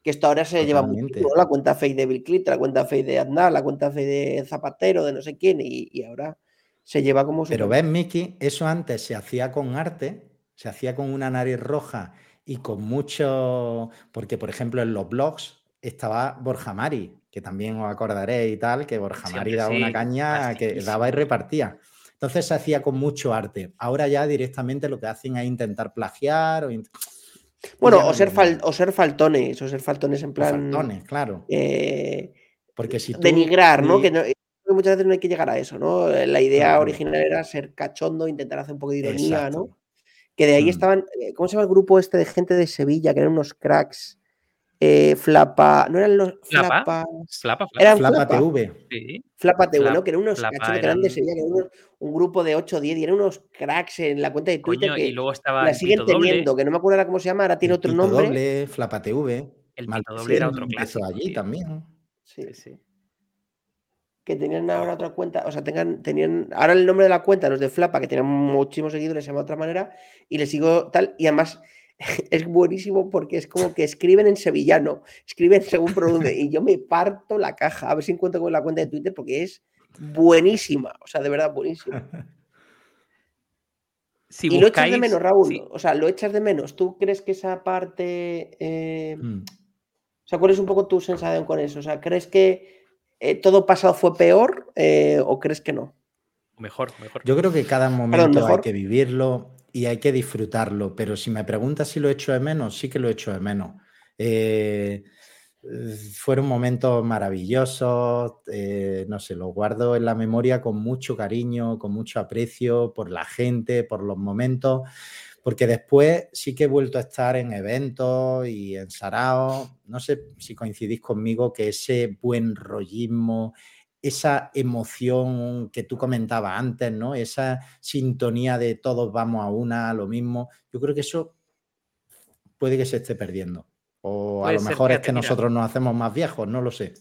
Que esto ahora se Totalmente. lleva mucho, ¿no? la cuenta fake de Bill Clinton, la cuenta fake de Aznar, la cuenta fake de Zapatero, de no sé quién, y, y ahora se lleva como... Pero ves, Miki, eso antes se hacía con arte, se hacía con una nariz roja y con mucho, porque por ejemplo en los blogs estaba Borja Mari, que también os acordaréis y tal, que Borja Mari daba sí, una caña que daba y repartía. Entonces se hacía con mucho arte. Ahora ya directamente lo que hacen es intentar plagiar o... Bueno, o ser, fal, o ser, faltones, o ser faltones en plan. Faltones, claro. Eh, Porque si tú, denigrar, ¿no? Que no, muchas veces no hay que llegar a eso, ¿no? La idea claro. original era ser cachondo, intentar hacer un poco de ironía, Exacto. ¿no? Que de ahí mm. estaban, eh, ¿cómo se llama el grupo este de gente de Sevilla? Que eran unos cracks. Eh, Flapa, no eran los Flapa, Flapa, Flapa, eran Flapa, Flapa TV. Sí. Flapa TV, ¿no? Que eran unos Flapa cachorros que eran que eran unos, un grupo de 8 o 10 y eran unos cracks en la cuenta de Twitter Coño, que y luego estaba la siguen teniendo, doble. que no me acuerdo ahora cómo se llama, ahora tiene otro nombre. Doble, Flapa TV. El Mal doble era otro clásico. allí también. Sí, sí que tenían ahora otra cuenta, o sea, tengan, tenían, ahora el nombre de la cuenta, los de Flapa, que tenían muchísimos seguidores, se llama de otra manera, y les sigo tal, y además <laughs> es buenísimo porque es como que escriben en sevillano, escriben <laughs> según pronuncia, y yo me parto la caja, a ver si encuentro con la cuenta de Twitter, porque es buenísima, o sea, de verdad buenísima. <laughs> Si y buscáis, lo echas de menos, Raúl, sí. o sea, lo echas de menos. ¿Tú crees que esa parte... Eh, mm. O sea, ¿cuál es un poco tu sensación con eso? O sea, ¿crees que eh, todo pasado fue peor eh, o crees que no? Mejor, mejor. Yo creo que cada momento Perdón, hay que vivirlo y hay que disfrutarlo, pero si me preguntas si lo echo de menos, sí que lo echo de menos. Eh, fueron momentos maravillosos, eh, no sé, los guardo en la memoria con mucho cariño, con mucho aprecio por la gente, por los momentos, porque después sí que he vuelto a estar en eventos y en Sarao. No sé si coincidís conmigo que ese buen rollismo, esa emoción que tú comentabas antes, ¿no? Esa sintonía de todos vamos a una, a lo mismo. Yo creo que eso puede que se esté perdiendo. O puede a lo mejor es que mira. nosotros nos hacemos más viejos, no lo sé.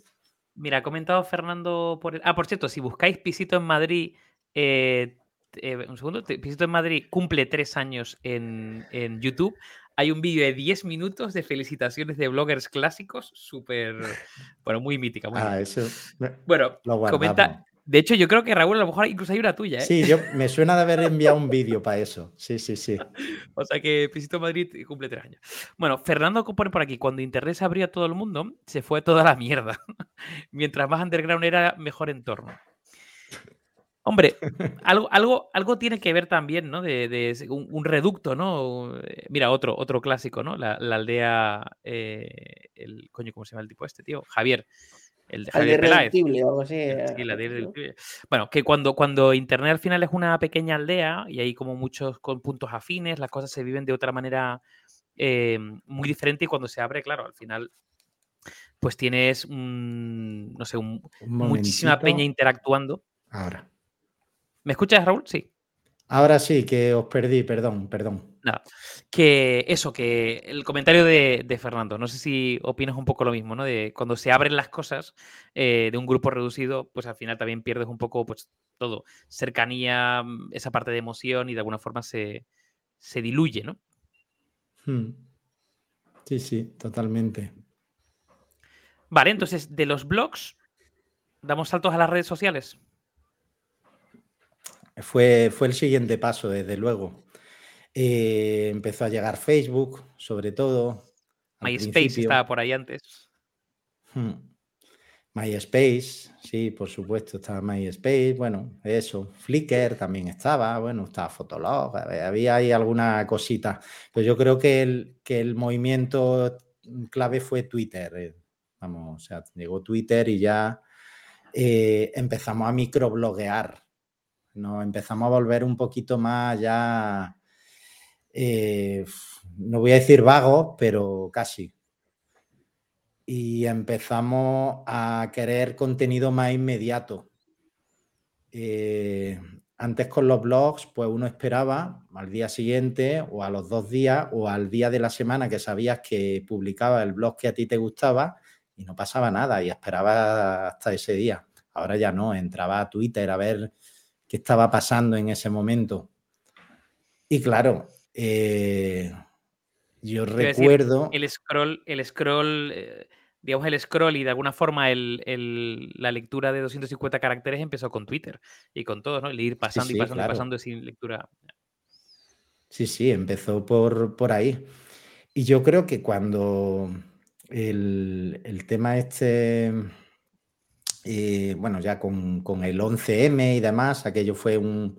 Mira, ha comentado Fernando por el... Ah, por cierto, si buscáis pisito en Madrid, eh, eh, un segundo, Pisito en Madrid cumple tres años en, en YouTube. Hay un vídeo de 10 minutos de felicitaciones de bloggers clásicos, súper, bueno, muy mítica. Muy ah, eso. Bueno, comenta. De hecho, yo creo que Raúl, a lo mejor incluso hay una tuya. ¿eh? Sí, yo me suena de haber enviado un vídeo para eso. Sí, sí, sí. <laughs> o sea que Pisito Madrid cumple tres años. Bueno, Fernando pone por aquí: cuando Internet se abrió a todo el mundo, se fue toda la mierda. <laughs> Mientras más underground era, mejor entorno. Hombre, algo, algo, algo tiene que ver también, ¿no? De, de un, un, reducto, ¿no? Eh, mira, otro, otro clásico, ¿no? La, la aldea, eh, el coño, ¿cómo se llama el tipo este, tío? Javier. El de Javier Peláez. o algo así. Sí, eh, la. Bueno, que cuando, cuando Internet al final es una pequeña aldea y hay como muchos con puntos afines, las cosas se viven de otra manera eh, muy diferente y cuando se abre, claro, al final pues tienes, un, no sé, un- Un muchísima peña interactuando. Ahora. ¿Me escuchas, Raúl? Sí. Ahora sí, que os perdí, perdón, perdón. Nada. Que eso, que el comentario de, de Fernando, no sé si opinas un poco lo mismo, ¿no? De cuando se abren las cosas eh, de un grupo reducido, pues al final también pierdes un poco, pues todo, cercanía, esa parte de emoción y de alguna forma se, se diluye, ¿no? Hmm. Sí, sí, totalmente. Vale, entonces de los blogs, damos saltos a las redes sociales. Fue, fue el siguiente paso, desde luego. Eh, empezó a llegar Facebook, sobre todo. MySpace estaba por ahí antes. Hmm. MySpace, sí, por supuesto, estaba MySpace, bueno, eso. Flickr también estaba, bueno, estaba Fotolog, había ahí alguna cosita. Pero yo creo que el, que el movimiento clave fue Twitter. eh. Vamos, o sea, llegó Twitter y ya eh, empezamos a microbloguear. Nos empezamos a volver un poquito más ya, eh, no voy a decir vagos, pero casi y empezamos a querer contenido más inmediato. Eh, antes con los blogs, pues uno esperaba al día siguiente o a los dos días o al día de la semana que sabías que publicaba el blog que a ti te gustaba y no pasaba nada y esperaba hasta ese día. Ahora ya no, entraba a Twitter a ver qué estaba pasando en ese momento. Y claro, eh, yo Quiero decir, recuerdo... El scroll, el scroll, eh, digamos, el scroll y de alguna forma el- el- la lectura de 250 caracteres empezó con Twitter y con todos, ¿no? El ir pasando sí, y pasando claro. y pasando sin lectura. Sí, sí, empezó por, por ahí. Y yo creo que cuando el, el tema este, eh, bueno, ya con, con el 11M y demás, aquello fue un,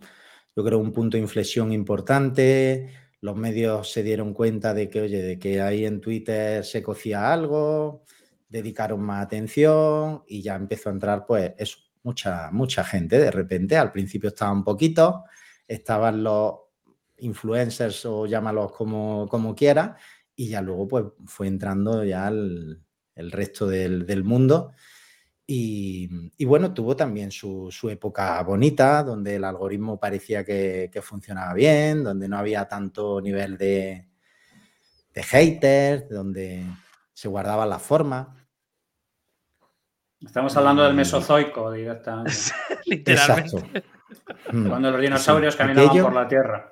yo creo, un punto de inflexión importante. Los medios se dieron cuenta de que, oye, de que ahí en Twitter se cocía algo, dedicaron más atención y ya empezó a entrar, pues, mucha, mucha gente de repente. Al principio estaban poquitos, estaban los influencers o llámalos como, como quieras, y ya luego pues fue entrando ya el, el resto del, del mundo. Y, y bueno, tuvo también su, su época bonita, donde el algoritmo parecía que, que funcionaba bien, donde no había tanto nivel de, de haters, donde se guardaba la forma. Estamos hablando del Mesozoico directamente. <laughs> <laughs> Literalmente. Exacto. Mm. Cuando los dinosaurios Sí, caminaban aquello- por la Tierra.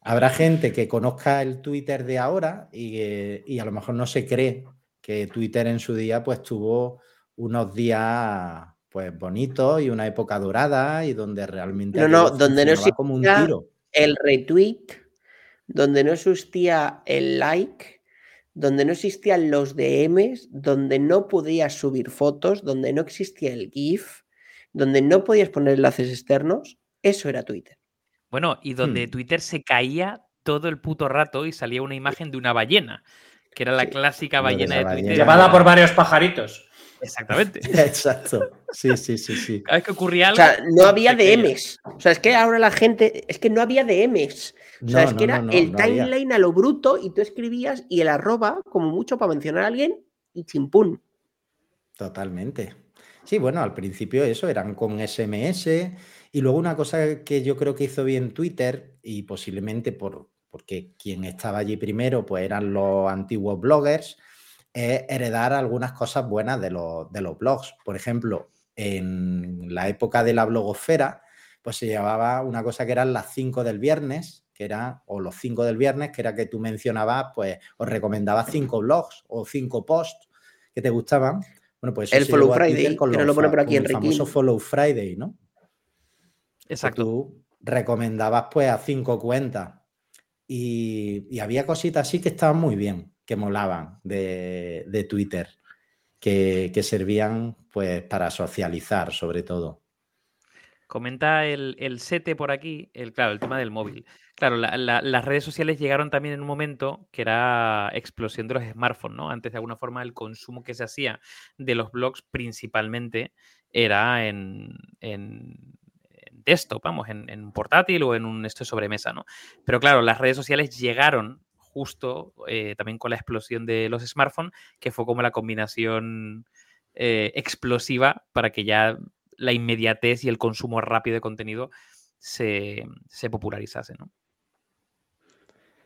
Habrá gente que conozca el Twitter de ahora y, eh, y a lo mejor no se cree que Twitter en su día pues tuvo unos días pues bonitos y una época dorada y donde realmente No, no, donde no funcionaba como un existía- tiro. El retweet, donde no existía el like, donde no existían los DMs, donde no podías subir fotos, donde no existía el GIF, donde no podías poner enlaces externos, eso era Twitter. Bueno, y donde Hmm. Twitter se caía todo el puto rato y salía una imagen de una ballena, que era la Sí, clásica de ballena de ballena. Twitter. Llevada por varios pajaritos. Exactamente. <laughs> Exacto. Sí, sí, sí, sí. Cada vez que ocurría O algo. sea, no había. DMs. O sea, es que ahora la gente, es que no había DMs. O sea, No, es no, que era no, no, el no había. timeline a lo bruto y tú escribías y el arroba, como mucho para mencionar a alguien, y chimpún. Totalmente. Sí, bueno, al principio eso eran con SMS y luego una cosa que yo creo que hizo bien Twitter y posiblemente por, porque quien estaba allí primero pues eran los antiguos bloggers, es heredar algunas cosas buenas de los, de los blogs. Por ejemplo, en la época de la blogosfera, pues se llevaba una cosa que eran las 5 del viernes, que era, o los 5 del viernes, que era que tú mencionabas, pues, os recomendabas cinco blogs o cinco posts que te gustaban. Bueno, pues eso El se Follow Friday, con los lo pone por aquí con el famoso Follow Friday, ¿no? que Exacto. tú recomendabas pues a cinco cuentas y, y había cositas así que estaban muy bien, que molaban de, de Twitter, que, que servían pues para socializar sobre todo. Comenta el, el sete por aquí, el, claro, el tema del móvil. Claro, las redes sociales llegaron también en un momento que era explosión de los smartphones, ¿no? Antes de alguna forma el consumo que se hacía de los blogs principalmente era en, en, desktop, vamos, en, en, portátil o en un esto sobremesa, ¿no? Pero claro, las redes sociales llegaron justo eh, también con la explosión de los smartphones, que fue como la combinación eh, explosiva para que ya la inmediatez y el consumo rápido de contenido se, popularizase, ¿no?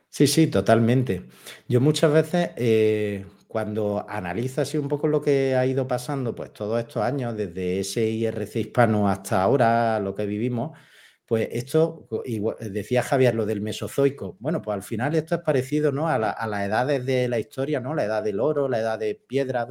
Sí, sí, totalmente. Yo muchas veces, eh, cuando analizo así un poco lo que ha ido pasando, pues todos estos años, desde ese IRC hispano hasta ahora, lo que vivimos, pues esto, decía Javier, lo del Mesozoico. Bueno, pues al final esto es parecido ¿no? a, la, a las edades de la historia, ¿no? La edad del oro, la edad de piedra,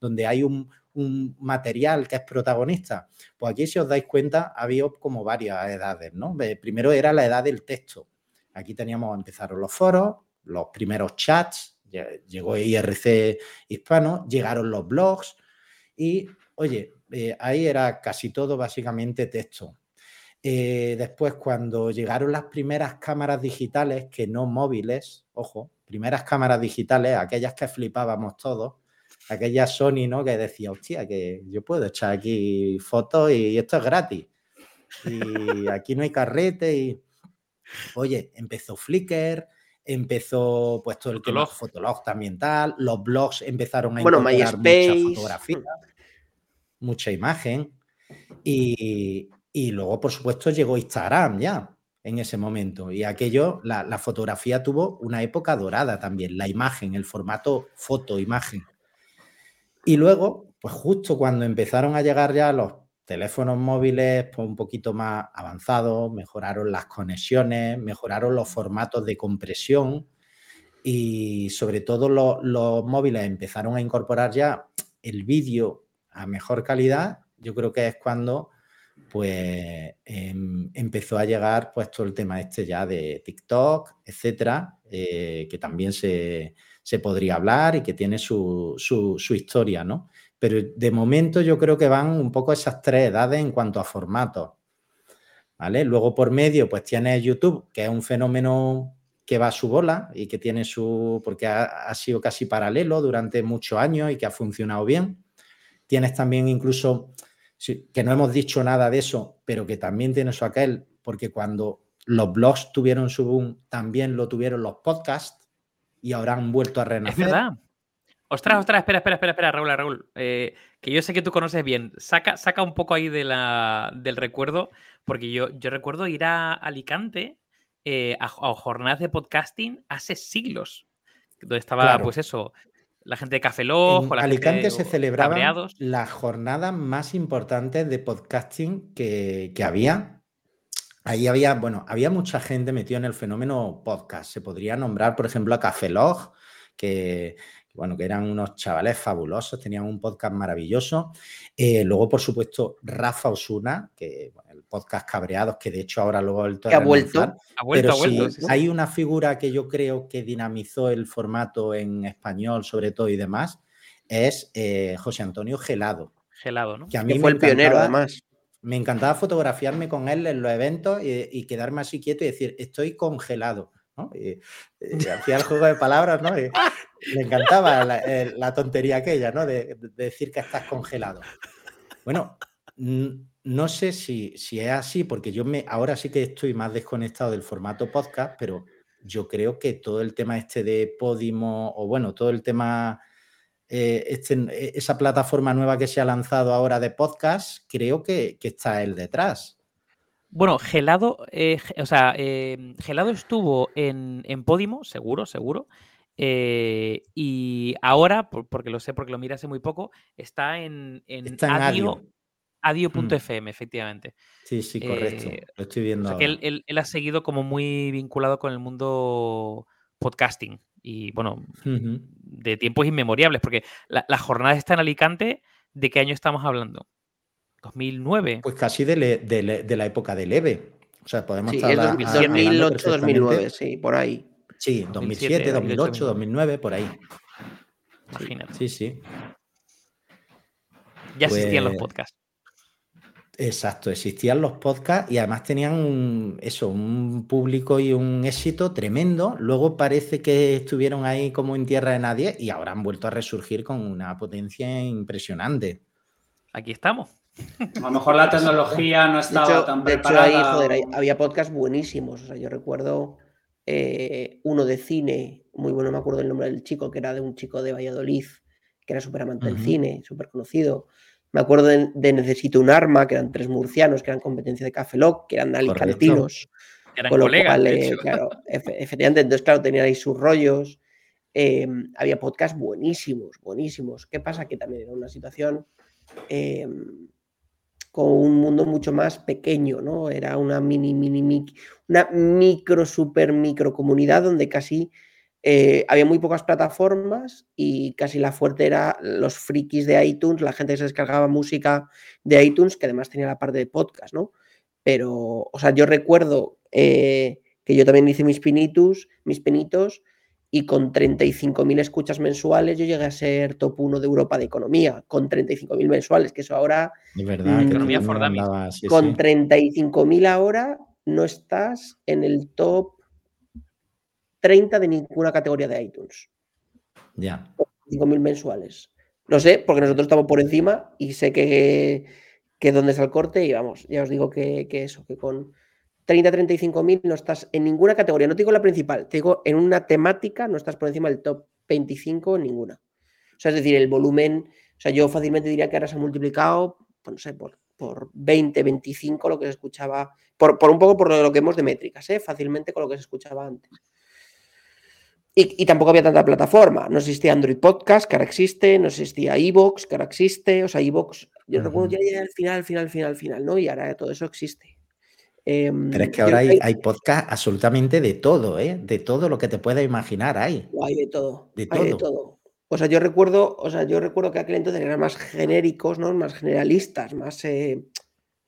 donde hay un, un material que es protagonista? Pues aquí, si os dais cuenta, había como varias edades, ¿no? Primero era la edad del texto. Aquí teníamos, empezaron los foros, los primeros chats, llegó IRC hispano, llegaron los blogs y, oye, eh, ahí era casi todo básicamente texto. Eh, después, cuando llegaron las primeras cámaras digitales, que no móviles, ojo, primeras cámaras digitales, aquellas que flipábamos todos, aquella Sony, ¿no? Que decía, hostia, que yo puedo echar aquí fotos y esto es gratis. Y aquí no hay carrete y... Oye, empezó Flickr, empezó pues todo el tema Fotolog también tal, los blogs empezaron a bueno, mucha fotografía, mucha imagen y, luego por supuesto llegó Instagram ya en ese momento y aquello, la, la fotografía tuvo una época dorada también, la imagen, el formato foto-imagen. Y luego, pues justo cuando empezaron a llegar ya los teléfonos móviles pues un poquito más avanzados, mejoraron las conexiones, mejoraron los formatos de compresión y sobre todo los, móviles empezaron a incorporar ya el vídeo a mejor calidad, yo creo que es cuando pues em, empezó a llegar pues todo el tema este ya de TikTok, etcétera, eh, que también se, se podría hablar y que tiene su, historia, ¿no? Pero de momento yo creo que van un poco esas tres edades en cuanto a formatos. ¿Vale? Luego por medio, pues tienes YouTube, que es un fenómeno que va a su bola y que tiene su. porque ha, sido casi paralelo durante muchos años y que ha funcionado bien. Tienes también incluso, que no hemos dicho nada de eso, pero que también tiene su aquel, porque cuando los blogs tuvieron su boom, también lo tuvieron los podcasts y ahora han vuelto a renacer. Es verdad. Ostras, ostras, espera, espera, espera, espera, Raúl, Raúl. Eh, que yo sé que tú conoces bien. Saca, saca un poco ahí de la, del recuerdo, porque yo, yo recuerdo ir a Alicante eh, a, jornadas de podcasting hace siglos. Donde estaba, pues eso, la gente de Café Lojo, en Alicante se celebraban las jornadas más importantes de podcasting que, que había ahí había, bueno, había mucha gente metida en el fenómeno podcast. Se podría nombrar, por ejemplo, a Café Log, que, bueno, que eran unos chavales fabulosos, tenían un podcast maravilloso. Eh, luego, por supuesto, Rafa Osuna, que el podcast Cabreados, que de hecho ahora lo ha vuelto a, ha vuelto. Ha vuelto, ha vuelto hay una figura que yo creo que dinamizó el formato en español, sobre todo y demás, es eh, José Antonio Gelado. Gelado, ¿no? Que a mí fue el pionero, además me encantaba fotografiarme con él en los eventos y, quedarme así quieto y decir, estoy congelado. ¿no? Y, <laughs> hacía el juego de palabras, ¿no? me encantaba la, tontería aquella, ¿no? De, decir que estás congelado. Bueno, no sé si, si, es así, porque yo me, ahora sí que estoy más desconectado del formato podcast, pero yo creo que todo el tema este de Podimo, o bueno, todo el tema eh, este, eh, esa plataforma nueva que se ha lanzado ahora de podcast, creo que, está él detrás. Bueno, Gelado, eh, o sea, Gelado estuvo en, en, Podimo, seguro, seguro. y ahora, porque lo sé, porque lo miré hace muy poco, está en, en, Adio. Adio.fm, mm. efectivamente. Sí, sí, correcto. lo estoy viendo. que él, él, ha seguido como muy vinculado con el mundo podcasting y bueno, de tiempos inmemoriales, porque la, la, jornada está en Alicante, ¿de qué año estamos hablando? ¿2009? Pues casi de, de, la época del EVE. O sea, podemos sí, estar 2008, 2009, sí, por ahí. Sí, 2007, 2008, 2009, por ahí. Imagínate. Sí, sí. Ya existían los pues podcasts. Exacto, existían los podcasts y además tenían un, eso, un público y un éxito tremendo. Luego parece que estuvieron ahí como en tierra de nadie y ahora han vuelto a resurgir con una potencia impresionante. Aquí estamos. A lo mejor la tecnología no estaba tan preparada. De hecho, ahí, joder, había podcasts buenísimos. O sea, yo recuerdo eh, uno de cine, muy bueno, me acuerdo el nombre del chico, que era de un chico de Valladolid, que era súper amante del cine, súper conocido. Me acuerdo de, Necesito un arma, que eran tres murcianos, que eran competencia de Café Lock, que eran alicantinos. Eran colegas, eh, claro, efectivamente, entonces, claro, tenían ahí sus rollos. Em, había podcasts buenísimos, buenísimos. ¿Qué pasa? Que también era una situación em, con un mundo mucho más pequeño, ¿no? Era una mini, mini, mini una micro, super micro comunidad donde casi eh, había muy pocas plataformas y casi la fuerte era los frikis de iTunes, la gente que se descargaba música de iTunes, que además tenía la parte de podcast, ¿no? Pero, o sea, yo recuerdo eh, que yo también hice mis pinitos, mis pinitos, y con 35.000 escuchas mensuales yo llegué a ser top 1 de Europa de economía, con 35.000 mensuales, que eso ahora... De verdad, que economía Con 35.000 ahora no estás en el top 30 de ninguna categoría de iTunes. Ya. 5.000 mensuales. No sé, porque nosotros estamos por encima y sé que, que dónde está el corte y vamos, ya os digo que, eso, que con 30, 35.000 no estás en ninguna categoría, no te digo la principal, te digo en una temática no estás por encima del top 25 en ninguna. O sea, es decir, el volumen, o sea, yo fácilmente diría que ahora se ha multiplicado, pues no sé, por, por 20, 25 lo que se escuchaba, por, por un poco por lo que hemos de métricas, ¿eh? fácilmente con lo que se escuchaba antes. Y, tampoco había tanta plataforma. No existía Android Podcast, que ahora existe, no existía Evox, que ahora existe. O sea, Evox, yo recuerdo ya al final, al final, al final, al final, ¿no? Y ahora todo eso existe. Em, Pero es que ahora hay, hay, podcast absolutamente de todo, ¿eh? De todo lo que te puedas imaginar hay. Hay de todo. De todo. Hay de todo. O sea, yo recuerdo, o sea, yo recuerdo que aquel entonces eran más genéricos, ¿no? Más generalistas, más eh,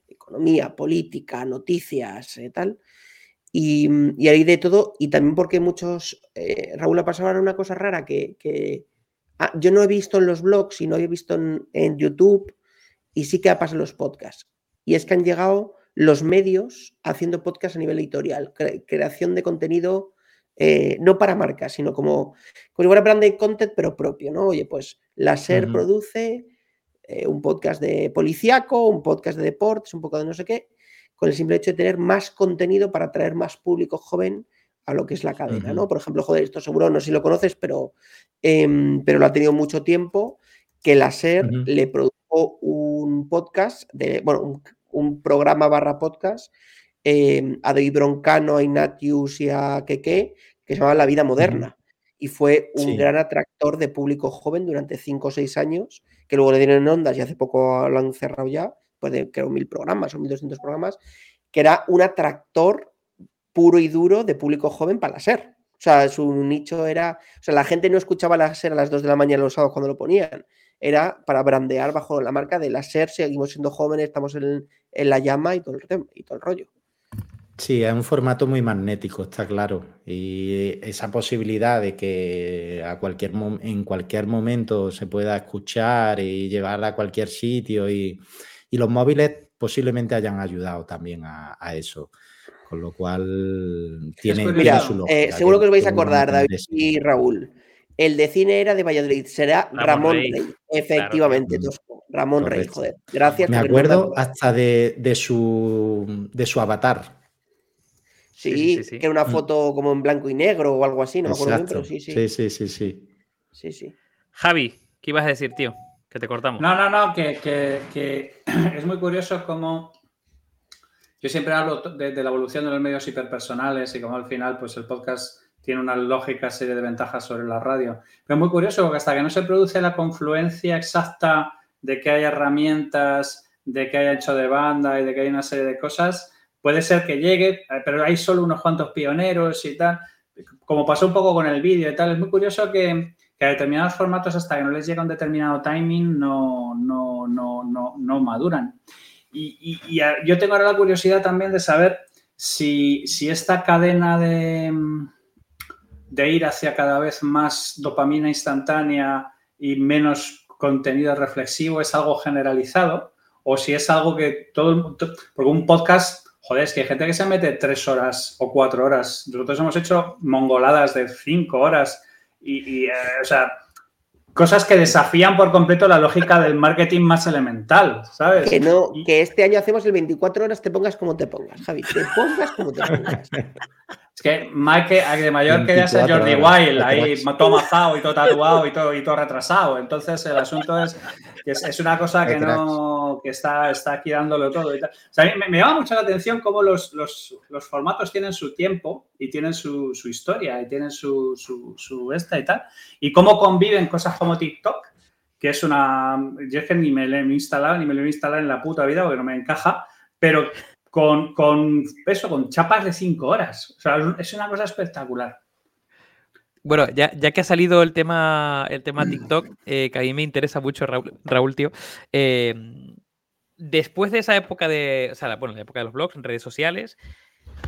economía, política, noticias, eh, tal. Y, y, hay de todo, y también porque muchos, eh, Raúl, ha pasado una cosa rara que, ah, yo no he visto en los blogs y no he visto en, YouTube, y sí que ha pasado en los podcasts. Y es que han llegado los medios haciendo podcasts a nivel editorial, creación de contenido eh, no para marcas, sino como, como si fuera branded content, pero propio, ¿no? Oye, pues la SER produce eh, un podcast de policíaco, un podcast de deportes, un poco de no sé qué, con el simple hecho de tener más contenido para atraer más público joven a lo que es la cadena, ¿no? Por ejemplo, joder, esto seguro no sé si lo conoces, pero, em, pero lo ha tenido mucho tiempo, que la SER le produjo un podcast, de, bueno, un, programa barra podcast eh, a David Broncano, a Ignatius y a Keke, que se llama La Vida Moderna. Y fue un gran atractor de público joven durante cinco o seis años, que luego le dieron ondas y hace poco lo han cerrado ya pues de creo mil programas o 1200 programas, que era un atractor puro y duro de público joven para la SER. O sea, su nicho era, o sea, la gente no escuchaba la SER a las 2 de la mañana los sábados cuando lo ponían. Era para brandear bajo la marca de la SER, seguimos siendo jóvenes, estamos en, la llama y todo, el, y todo el rollo. Sí, es un formato muy magnético, está claro. Y esa posibilidad de que a cualquier en cualquier momento se pueda escuchar y llevar a cualquier sitio y, y los móviles posiblemente hayan ayudado también a, eso. Con lo cual tiene, Mira, su eh, seguro que os vais a acordar, David y Raúl. El de cine era de Valladolid, será Ramón, Rey. Efectivamente, Ramón Rey, joder. Gracias. Me acuerdo hasta de, su, de su avatar. Sí, que era una mm. foto como en blanco y negro o algo así, no me acuerdo bien, pero sí, sí. Sí, sí, sí, sí. Sí, sí. Javi, ¿qué ibas a decir, tío? Te cortamos. No, no, no, que, <clears throat> es muy curioso cómo. Yo siempre hablo de, la evolución de los medios hiperpersonales y cómo al final, pues el podcast tiene una lógica serie de ventajas sobre la radio. Pero es muy curioso porque hasta que no se produce la confluencia exacta de que hay herramientas, de que hay hecho de banda y de que hay una serie de cosas, puede ser que llegue, pero hay solo unos cuantos pioneros y tal. Como pasó un poco con el vídeo y tal. Es muy curioso que, que a determinados formatos hasta que no les llega un determinado timing no, no, no, no, no maduran. Y, yo tengo ahora la curiosidad también de saber si, esta cadena de, de ir hacia cada vez más dopamina instantánea y menos contenido reflexivo es algo generalizado o si es algo que todo, porque un podcast, joder, es que hay gente que se mete tres horas o cuatro horas. Nosotros hemos hecho mongoladas de cinco horas y, y eh, o sea, cosas que desafían por completo la lógica del marketing más elemental, ¿sabes? Que no, que este año hacemos el 24 horas, te pongas como te pongas, Javi, te pongas como te pongas. <laughs> Es que más que de mayor quería ser Jordi Wild, ahí todo mazado y todo tatuado y todo, y todo retrasado. Entonces el asunto es que es, una cosa que no que está, está aquí dándolo todo. Y tal. O sea, me, me, llama mucho la atención cómo los, los, los formatos tienen su tiempo y tienen su, su historia y tienen su, su, su, esta y tal. Y cómo conviven cosas como TikTok, que es una... Yo es que ni me lo he instalado, ni me lo he instalado en la puta vida porque no me encaja, pero con, con eso, con chapas de cinco horas. O sea, es una cosa espectacular. Bueno, ya, ya, que ha salido el tema, el tema TikTok, eh, que a mí me interesa mucho, Raúl, Raúl tío. Eh, después de esa época de, o sea, bueno, la época de los blogs, en redes sociales,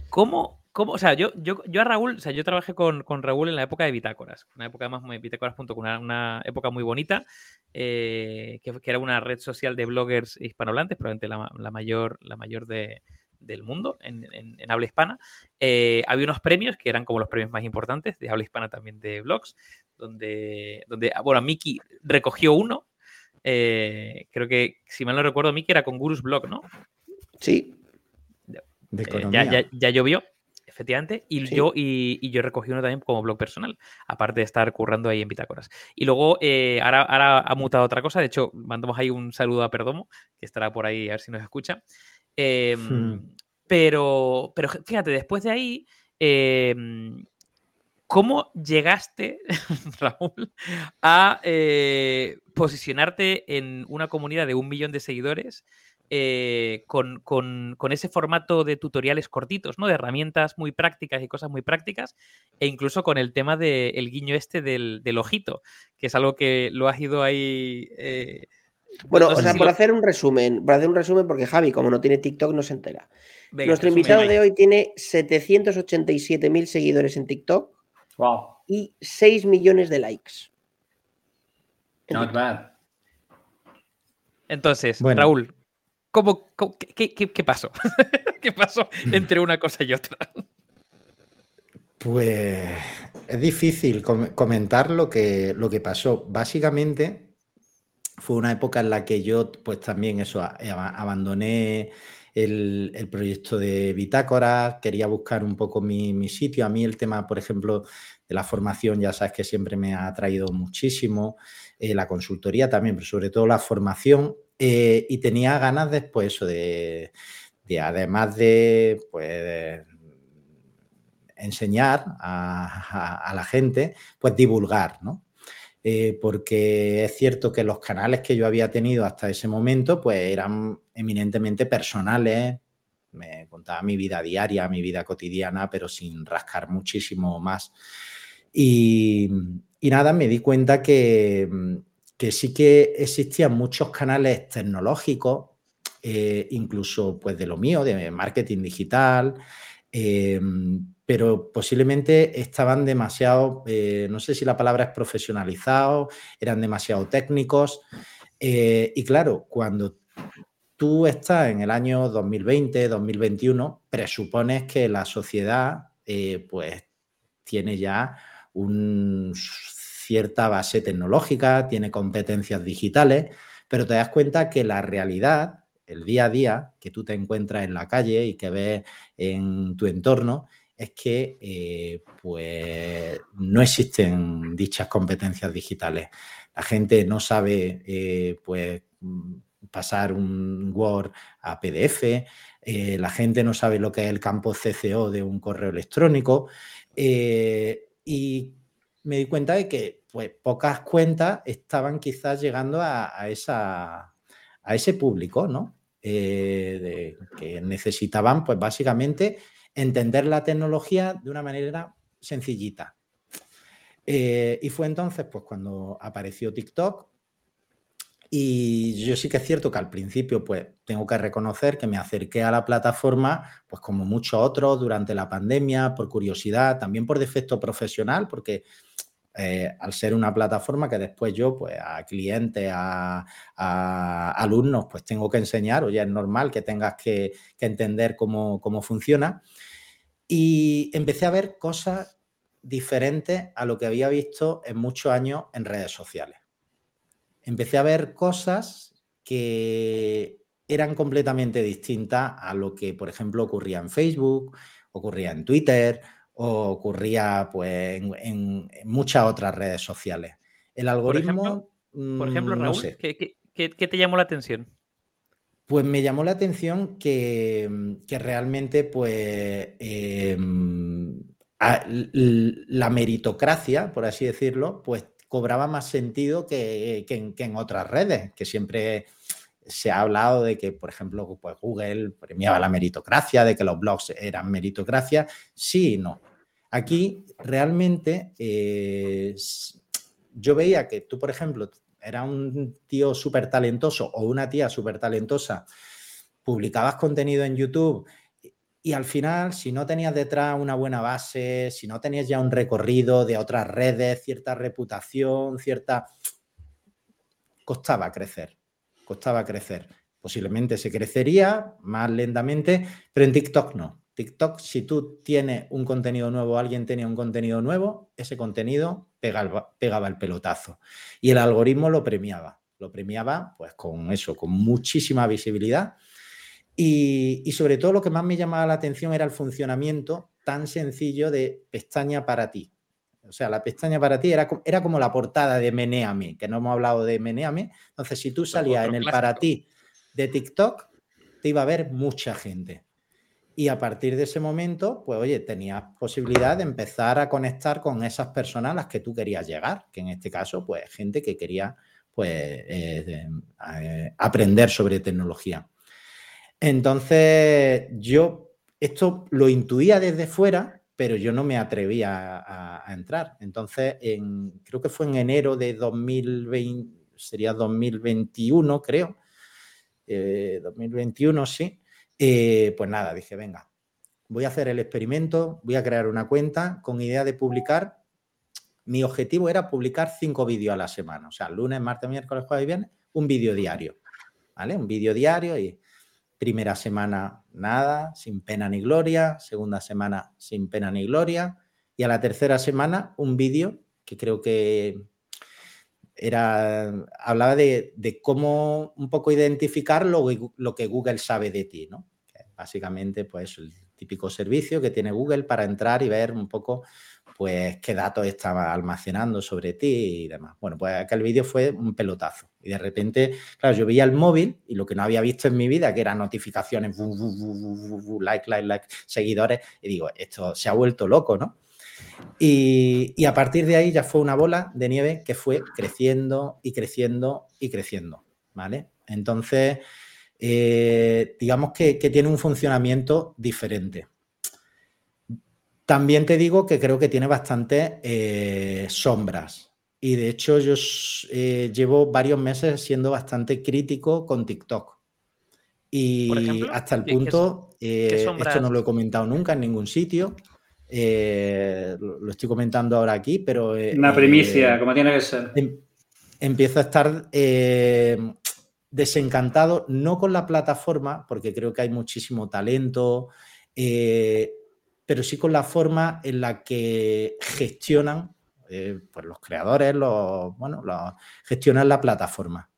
¿cómo, cómo o sea, yo, yo, yo a Raúl, o sea, yo trabajé con, con Raúl en la época de Bitácoras, una época más, bitácoras.com, una, una época muy bonita, eh, que, que, era una red social de bloggers hispanohablantes, probablemente la, la mayor, la mayor de, del mundo en, en, en habla hispana. Eh, había unos premios que eran como los premios más importantes de habla hispana también de blogs, donde, donde ah, bueno, Miki recogió uno. Eh, creo que, si mal no recuerdo, Miki era con Gurus Blog, ¿no? Sí. De eh, ya, ya, ya, llovió, efectivamente, y, sí. yo, y, y, yo recogí uno también como blog personal, aparte de estar currando ahí en Bitácoras. Y luego, eh, ahora, ahora ha mutado otra cosa, de hecho, mandamos ahí un saludo a Perdomo, que estará por ahí a ver si nos escucha. Eh, hmm. pero, pero fíjate, después de ahí, eh, ¿cómo llegaste, <laughs> Raúl, a eh, posicionarte en una comunidad de un millón de seguidores eh, con, con, con, ese formato de tutoriales cortitos, ¿no? De herramientas muy prácticas y cosas muy prácticas, e incluso con el tema del de guiño este del, del, ojito, que es algo que lo has ido ahí eh, bueno, no o sea, si por lo... hacer un resumen, por hacer un resumen, porque Javi, como no tiene TikTok, no se entera. Venga, Nuestro invitado de hoy tiene 787 mil seguidores en TikTok wow. y 6 millones de likes. Not bad. Entonces, bueno. Raúl, ¿cómo, qué, qué, qué, pasó? <laughs> ¿Qué pasó entre una cosa y otra? Pues es difícil comentar lo que, lo que pasó. Básicamente, fue una época en la que yo, pues también eso, abandoné el, el proyecto de Bitácora, quería buscar un poco mi, mi, sitio. A mí el tema, por ejemplo, de la formación, ya sabes que siempre me ha atraído muchísimo, eh, la consultoría también, pero sobre todo la formación. Eh, y tenía ganas después eso de, de además de, pues, enseñar a, la gente, pues divulgar, ¿no? eh, porque es cierto que los canales que yo había tenido hasta ese momento pues eran eminentemente personales, me contaba mi vida diaria, mi vida cotidiana, pero sin rascar muchísimo más. Y nada, me di cuenta que, que, sí que existían muchos canales tecnológicos, eh, incluso pues de lo mío, de marketing digital, eh, pero posiblemente estaban demasiado, eh, no sé si la palabra es profesionalizados, eran demasiado técnicos. Y claro, cuando tú estás en el año 2020, 2021, presupones que la sociedad pues tiene ya una cierta base tecnológica, tiene competencias digitales, pero te das cuenta que la realidad, el día a día que tú te encuentras en la calle y que ves en tu entorno, es que eh, pues, no existen dichas competencias digitales. La gente no sabe eh, pues, pasar un Word a PDF, eh, la gente no sabe lo que es el campo CCO de un correo electrónico y me di cuenta de que pues, pocas cuentas estaban quizás llegando a, esa, a ese público, ¿no? De, que necesitaban pues básicamente entender la tecnología de una manera sencillita. Eh, y fue entonces pues cuando apareció TikTok y yo sí que es cierto que al principio pues tengo que reconocer que me acerqué a la plataforma pues como muchos otros durante la pandemia por curiosidad, también por defecto profesional porque eh, al ser una plataforma que después yo, pues a clientes, a, alumnos, pues tengo que enseñar, o ya es normal que tengas que, entender cómo, cómo funciona. Y empecé a ver cosas diferentes a lo que había visto en muchos años en redes sociales. Empecé a ver cosas que eran completamente distintas a lo que, por ejemplo, ocurría en Facebook, ocurría en Twitter o ocurría pues, en, muchas otras redes sociales. El algoritmo... Por ejemplo, mm, Raúl, ¿qué, te llamó la atención? Pues me llamó la atención que, realmente, pues, em, la meritocracia, por así decirlo, pues cobraba más sentido que, en, otras redes, que siempre se ha hablado de que, por ejemplo, pues Google premiaba la meritocracia, de que los blogs eran meritocracia. Sí y no. Aquí realmente eh, yo veía que tú, por ejemplo, era un tío súper talentoso o una tía súper talentosa, publicabas contenido en YouTube y al final, si no tenías detrás una buena base, si no tenías ya un recorrido de otras redes, cierta reputación, cierta... costaba crecer, costaba crecer. Posiblemente se crecería más lentamente, pero en TikTok no. TikTok, si tú tienes un contenido nuevo, alguien tenía un contenido nuevo, ese contenido pegaba, el pelotazo. Y el algoritmo lo premiaba. Lo premiaba pues con eso, con muchísima visibilidad y, sobre todo lo que más me llamaba la atención era el funcionamiento tan sencillo de pestaña para ti. O sea, la pestaña para ti era, era como la portada de Meneame, que no hemos hablado de Meneame. Entonces, si tú salías en el para ti de TikTok, te iba a ver mucha gente. Y a partir de ese momento, pues oye, tenías posibilidad de empezar a conectar con esas personas a las que tú querías llegar, que en este caso, pues gente que quería pues, eh, eh, aprender sobre tecnología. Entonces, yo esto lo intuía desde fuera, pero yo no me atrevía a, entrar. Entonces, creo que fue en enero de 2020, sería 2021, creo. 2021, eh, sí. Eh, pues nada, dije, venga, voy a hacer el experimento, voy a crear una cuenta con idea de publicar. Mi objetivo era publicar cinco vídeos a la semana, o sea, lunes, martes, miércoles, jueves y viernes, un vídeo diario, ¿vale? Un vídeo diario y Primera semana nada, sin pena ni gloria. Segunda semana sin pena ni gloria. Y a la tercera semana un vídeo que creo que era, hablaba de, cómo un poco identificar lo, lo, que Google sabe de ti, ¿no? básicamente, pues el típico servicio que tiene Google para entrar y ver un poco pues qué datos estaba almacenando sobre ti y demás. Bueno, pues aquel vídeo fue un pelotazo. Y de repente, claro, yo veía el móvil y lo que no había visto en mi vida, que eran notificaciones, like, like, like, seguidores, y digo, esto se ha vuelto loco, ¿no? Y, a partir de ahí ya fue una bola de nieve que fue creciendo y creciendo y creciendo, ¿vale? Entonces, eh, digamos que tiene un funcionamiento diferente. También te digo que creo que tiene bastantes eh, sombras. Y de hecho yo eh, llevo varios meses siendo bastante crítico con TikTok. Y hasta el punto, eh, esto no lo he comentado nunca en ningún sitio, lo, estoy comentando ahora aquí, pero... Una primicia, como tiene que ser. Em, empiezo a estar desencantado, no con la plataforma, porque creo que hay muchísimo talento, pero sí con la forma en la que gestionan eh, pues los creadores, los, bueno, gestionan la plataforma.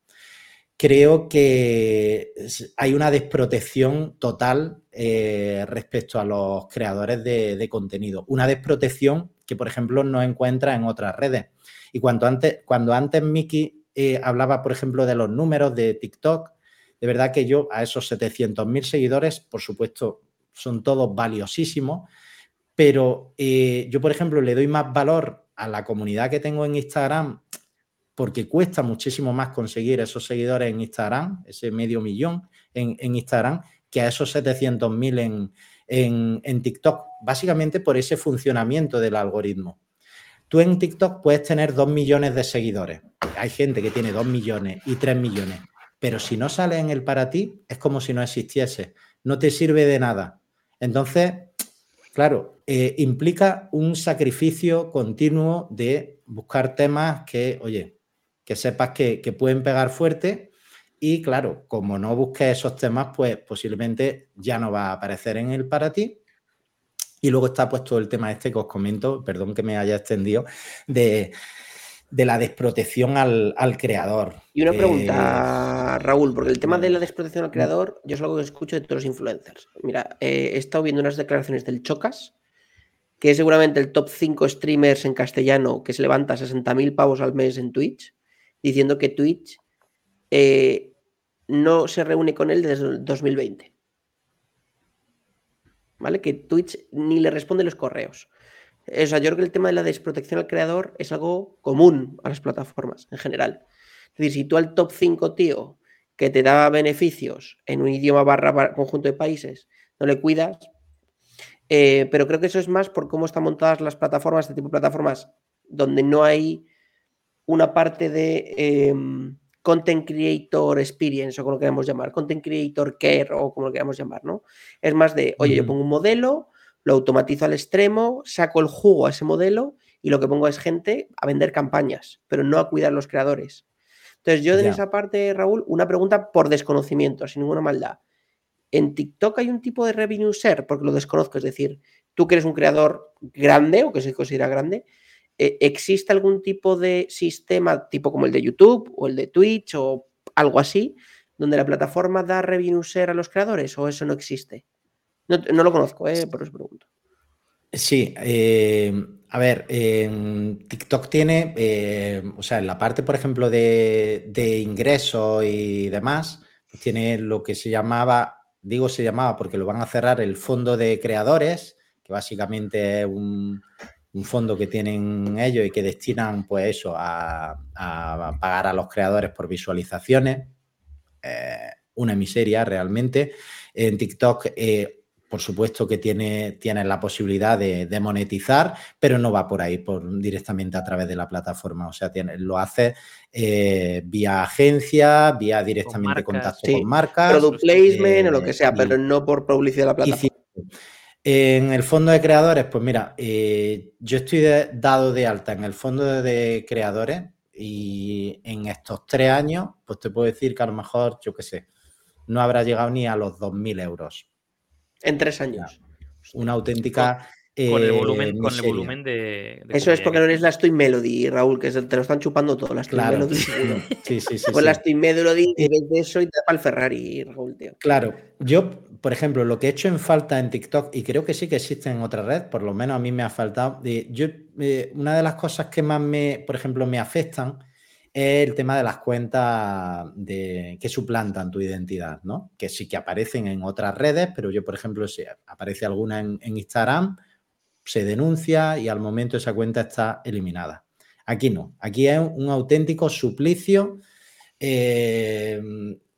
Creo que hay una desprotección total eh, respecto a los creadores de, contenido. Una desprotección que, por ejemplo, no encuentra en otras redes. Y cuando antes, cuando antes Miki eh, hablaba, por ejemplo, de los números de TikTok, de verdad que yo a esos 700.000 seguidores, por supuesto, son todos valiosísimos, pero eh, yo, por ejemplo, le doy más valor a la comunidad que tengo en Instagram porque cuesta muchísimo más conseguir esos seguidores en Instagram, ese medio millón en, Instagram, que a esos 700.000 en, en TikTok, básicamente por ese funcionamiento del algoritmo. Tú en TikTok puedes tener 2 millones de seguidores. Hay gente que tiene 2 millones y 3 millones. Pero si no sale en el para ti, es como si no existiese. No te sirve de nada. Entonces, Claro, eh, implica un sacrificio continuo de buscar temas que, oye, que sepas que, pueden pegar fuerte y claro, como no busques esos temas, pues posiblemente ya no va a aparecer en el para ti. Y luego está puesto el tema este que os comento, perdón que me haya extendido, de, la desprotección al, creador. Y una pregunta, eh, Raúl, porque el tema de la desprotección al creador, yo es algo que escucho de todos los influencers. Mira, eh, he estado viendo unas declaraciones del Chocas, que es seguramente el top 5 streamers en castellano que se levanta 60.000 pavos al mes en Twitch, diciendo que Twitch eh, no se reúne con él desde el 2020. ¿Vale? Que Twitch ni le responde los correos. O sea, yo creo que el tema de la desprotección al creador es algo común a las plataformas en general. Es decir, si tú al top 5, tío, que te da beneficios en un idioma barra, conjunto de países, no le cuidas, eh, pero creo que eso es más por cómo están montadas las plataformas, este tipo de plataformas, donde no hay una parte de em, content creator experience o como lo queramos llamar, content creator care o como lo queramos llamar, ¿no? Es más de, oye, yo pongo un modelo, lo automatizo al extremo, saco el jugo a ese modelo y lo que pongo es gente a vender campañas, pero no a cuidar los creadores. Entonces, yo en esa parte, Raúl, una pregunta por desconocimiento, sin ninguna maldad. ¿En TikTok hay un tipo de revenue share? Porque lo desconozco, es decir, tú que eres un creador grande o que se considera grande, eh, ¿existe algún tipo de sistema tipo como el de YouTube o el de Twitch o algo así, donde la plataforma da revenue share a los creadores o eso no existe? No, lo conozco, eh, por eso pregunto. Sí, eh, a ver, TikTok tiene, eh, o sea, en la parte, por ejemplo, de, de ingresos y demás, tiene lo que se llamaba, digo se llamaba porque lo van a cerrar el fondo de creadores, que básicamente es un, un fondo que tienen ellos y que destinan, pues eso, a, pagar a los creadores por visualizaciones. Una miseria realmente. En TikTok, por supuesto que tiene, tiene la posibilidad de, monetizar, pero no va por ahí, por, directamente a través de la plataforma. O sea, tiene, lo hace eh, vía agencia, vía directamente contacto con marcas. Product placement o lo que sea, pero no por publicidad de la plataforma. En el fondo de creadores, pues mira, eh, yo estoy dado de alta en el fondo de creadores y en estos tres años, pues te puedo decir que a lo mejor, yo qué sé, no habrá llegado ni a los 2.000 euros. En tres años. Una auténtica con el volumen, con el volumen de, Eso es porque no eres la Twin Melody, Raúl, que te lo están chupando todo. La claro. Melody. <laughs> sí, sí, sí. Con la Twin Melody y ves de eso y te da para el Ferrari, Raúl, tío. Claro. Yo, por ejemplo, lo que he hecho en falta en TikTok, y creo que sí que existe en otra red, por lo menos a mí me ha faltado. yo, eh, una de las cosas que más me, por ejemplo, me afectan el tema de las cuentas de, que suplantan tu identidad, ¿no? Que sí que aparecen en otras redes, pero yo, por ejemplo, si aparece alguna en, Instagram se denuncia y al momento esa cuenta está eliminada. Aquí no, aquí es un auténtico suplicio. Eh,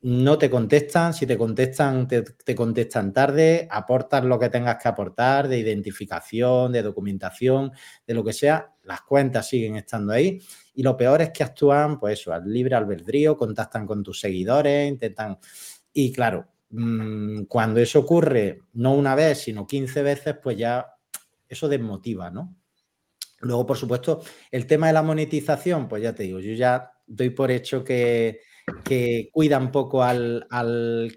no te contestan, si te contestan, te, contestan tarde, aportas lo que tengas que aportar de identificación, de documentación, de lo que sea, las cuentas siguen estando ahí. Y lo peor es que actúan, pues eso, al libre albedrío, contactan con tus seguidores, intentan. Y claro, mm, cuando eso ocurre no una vez, sino 15 veces, pues ya eso desmotiva, ¿no? Luego, por supuesto, el tema de la monetización, pues ya te digo, yo ya doy por hecho que, que cuida un poco al,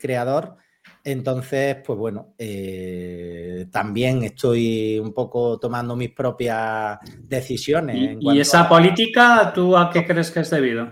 creador. Entonces, pues bueno, eh, también estoy un poco tomando mis propias decisiones. ¿Y, esa política, tú a qué crees que es debido?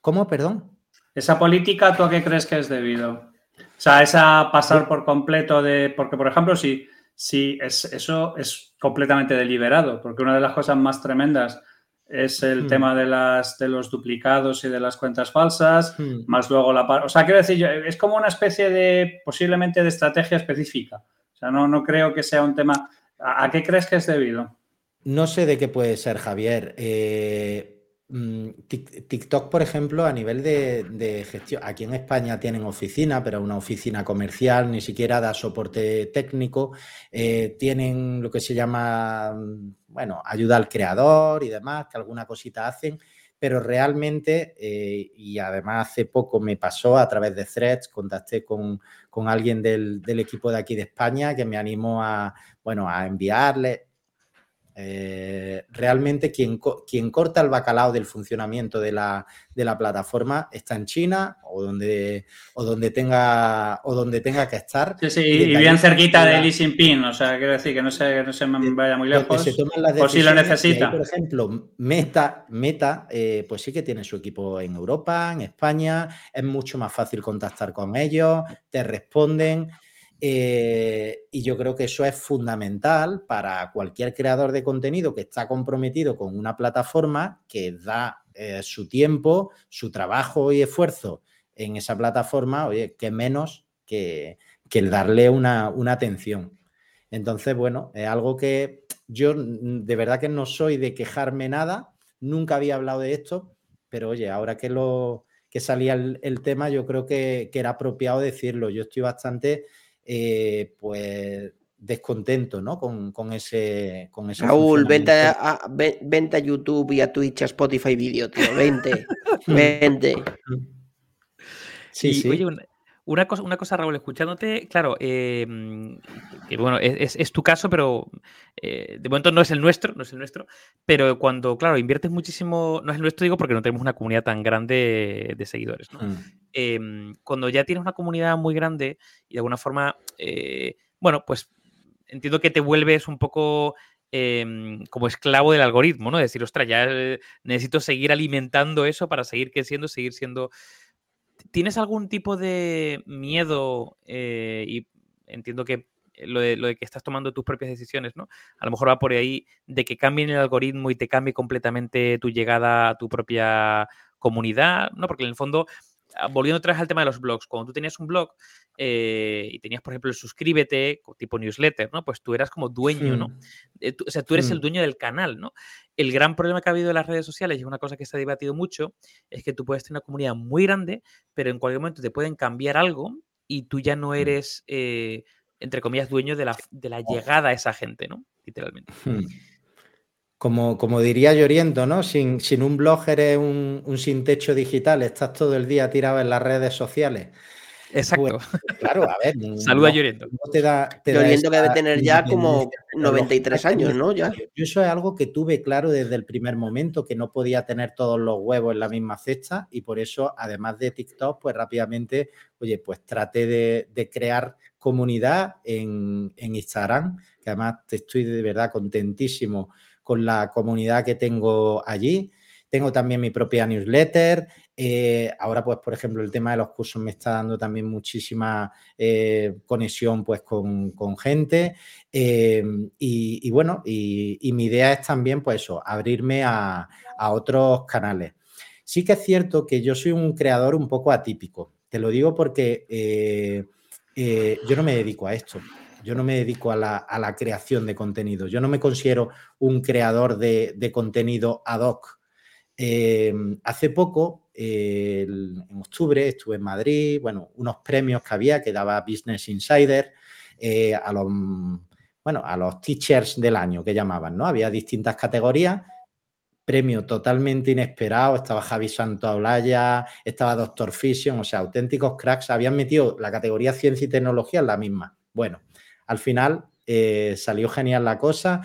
¿Cómo, perdón? Esa política, ¿tú a qué crees que es debido? O sea, esa pasar por completo de. Porque, por ejemplo, si Sí, es, eso es completamente deliberado, porque una de las cosas más tremendas es el hmm. tema de, las, de los duplicados y de las cuentas falsas, hmm. más luego la... O sea, quiero decir, es como una especie de, posiblemente, de estrategia específica. O sea, no, no creo que sea un tema... ¿A, qué crees que es debido? No sé de qué puede ser, Javier. Eh, TikTok, por ejemplo, a nivel de, gestión, aquí en España tienen oficina, pero una oficina comercial ni siquiera da soporte técnico. Eh, tienen lo que se llama, mm, bueno, ayuda al creador y demás, que alguna cosita hacen, pero realmente, eh, y además hace poco me pasó a través de Threads, contacté con, alguien del, del, equipo de aquí de España que me animó a, bueno, a enviarle Eh, realmente quien, quien, corta el bacalao del funcionamiento de la, de la, plataforma está en China o donde, o donde, tenga, o donde tenga que estar. Sí, sí, y, bien cerquita de Li Jinping, o sea, quiero decir que no se, no se vaya muy lejos. por si lo necesita. por ejemplo, Meta, Meta eh, pues sí que tiene su equipo en Europa, en España, es mucho más fácil contactar con ellos, te responden. Eh, y yo creo que eso es fundamental para cualquier creador de contenido que está comprometido con una plataforma que da eh, su tiempo, su trabajo y esfuerzo en esa plataforma, oye, que menos que, el darle una, atención. Entonces, bueno, es algo que yo de verdad que no soy de quejarme nada, nunca había hablado de esto, pero oye, ahora que lo que salía el, tema, yo creo que, era apropiado decirlo. Yo estoy bastante eh, pues descontento ¿no? con, ese, con ese Raúl, vente a, a, YouTube y a Twitch, a Spotify Video, tío. Vente, <laughs> vente. <laughs> Sí, sí. Oye, una, cosa, una cosa, Raúl, escuchándote, claro, em, que bueno, es, tu caso, pero eh, de momento no es el nuestro, no es el nuestro, pero cuando, claro, inviertes muchísimo, no es el nuestro, digo, porque no tenemos una comunidad tan grande de seguidores, ¿no? Mm. Em, cuando ya tienes una comunidad muy grande y de alguna forma, eh, bueno, pues entiendo que te vuelves un poco em, como esclavo del algoritmo, ¿no? decir, ostras, ya eh, necesito seguir alimentando eso para seguir creciendo, seguir siendo... ¿Tienes algún tipo de miedo? Eh, y entiendo que lo de, lo de, que estás tomando tus propias decisiones, ¿no? A lo mejor va por ahí de que cambien el algoritmo y te cambie completamente tu llegada a tu propia comunidad, ¿no? Porque en el fondo Ah, volviendo vez al tema de los blogs, cuando tú tenías un blog eh, y tenías, por ejemplo, el suscríbete, tipo newsletter, ¿no? Pues tú eras como dueño, ¿no? Hmm. Eh, o sea, tú eres el hmm. dueño del canal, ¿no? El gran problema que ha habido en las redes sociales, y es una cosa que se ha debatido mucho, es que tú puedes tener una comunidad muy grande, pero en cualquier momento te pueden cambiar algo y tú ya no hmm. eres, eh, entre comillas, dueño de la, de la, llegada a esa gente, ¿no? Literalmente. Como, como diría Lloriento, ¿no? Sin, sin un blog eres un, sin techo digital, estás todo el día tirado en las redes sociales. Exacto. Pues, claro, a ver. Saluda a que debe tener ya como 93 años, ¿no? Ya. Yo eso es algo que tuve claro desde el primer momento, que no podía tener todos los huevos en la misma cesta y por eso, además de TikTok, pues rápidamente, oye, pues traté de, crear comunidad en, en Instagram, que además estoy de verdad contentísimo con la comunidad que tengo allí. Tengo también mi propia newsletter. Eh, ahora, pues, por ejemplo, el tema de los cursos me está dando también muchísima eh, conexión pues, con, gente. Eh, y, bueno, y, mi idea es también, pues eso, abrirme a, a otros canales. Sí que es cierto que yo soy un creador un poco atípico. Te lo digo porque yo no me dedico a esto. Yo no me dedico a la, creación de contenido. Yo no me considero un creador de, contenido ad hoc. Hace poco, en octubre, estuve en Madrid, bueno, unos premios que había que daba Business Insider eh, a los bueno, a los teachers del año que llamaban, ¿no? Había distintas categorías, premio totalmente inesperado, estaba Javi Santaolalla, estaba Doctor Fission, o sea, auténticos cracks, habían metido la categoría ciencia y tecnología en la misma. Bueno, al final eh, salió genial la cosa.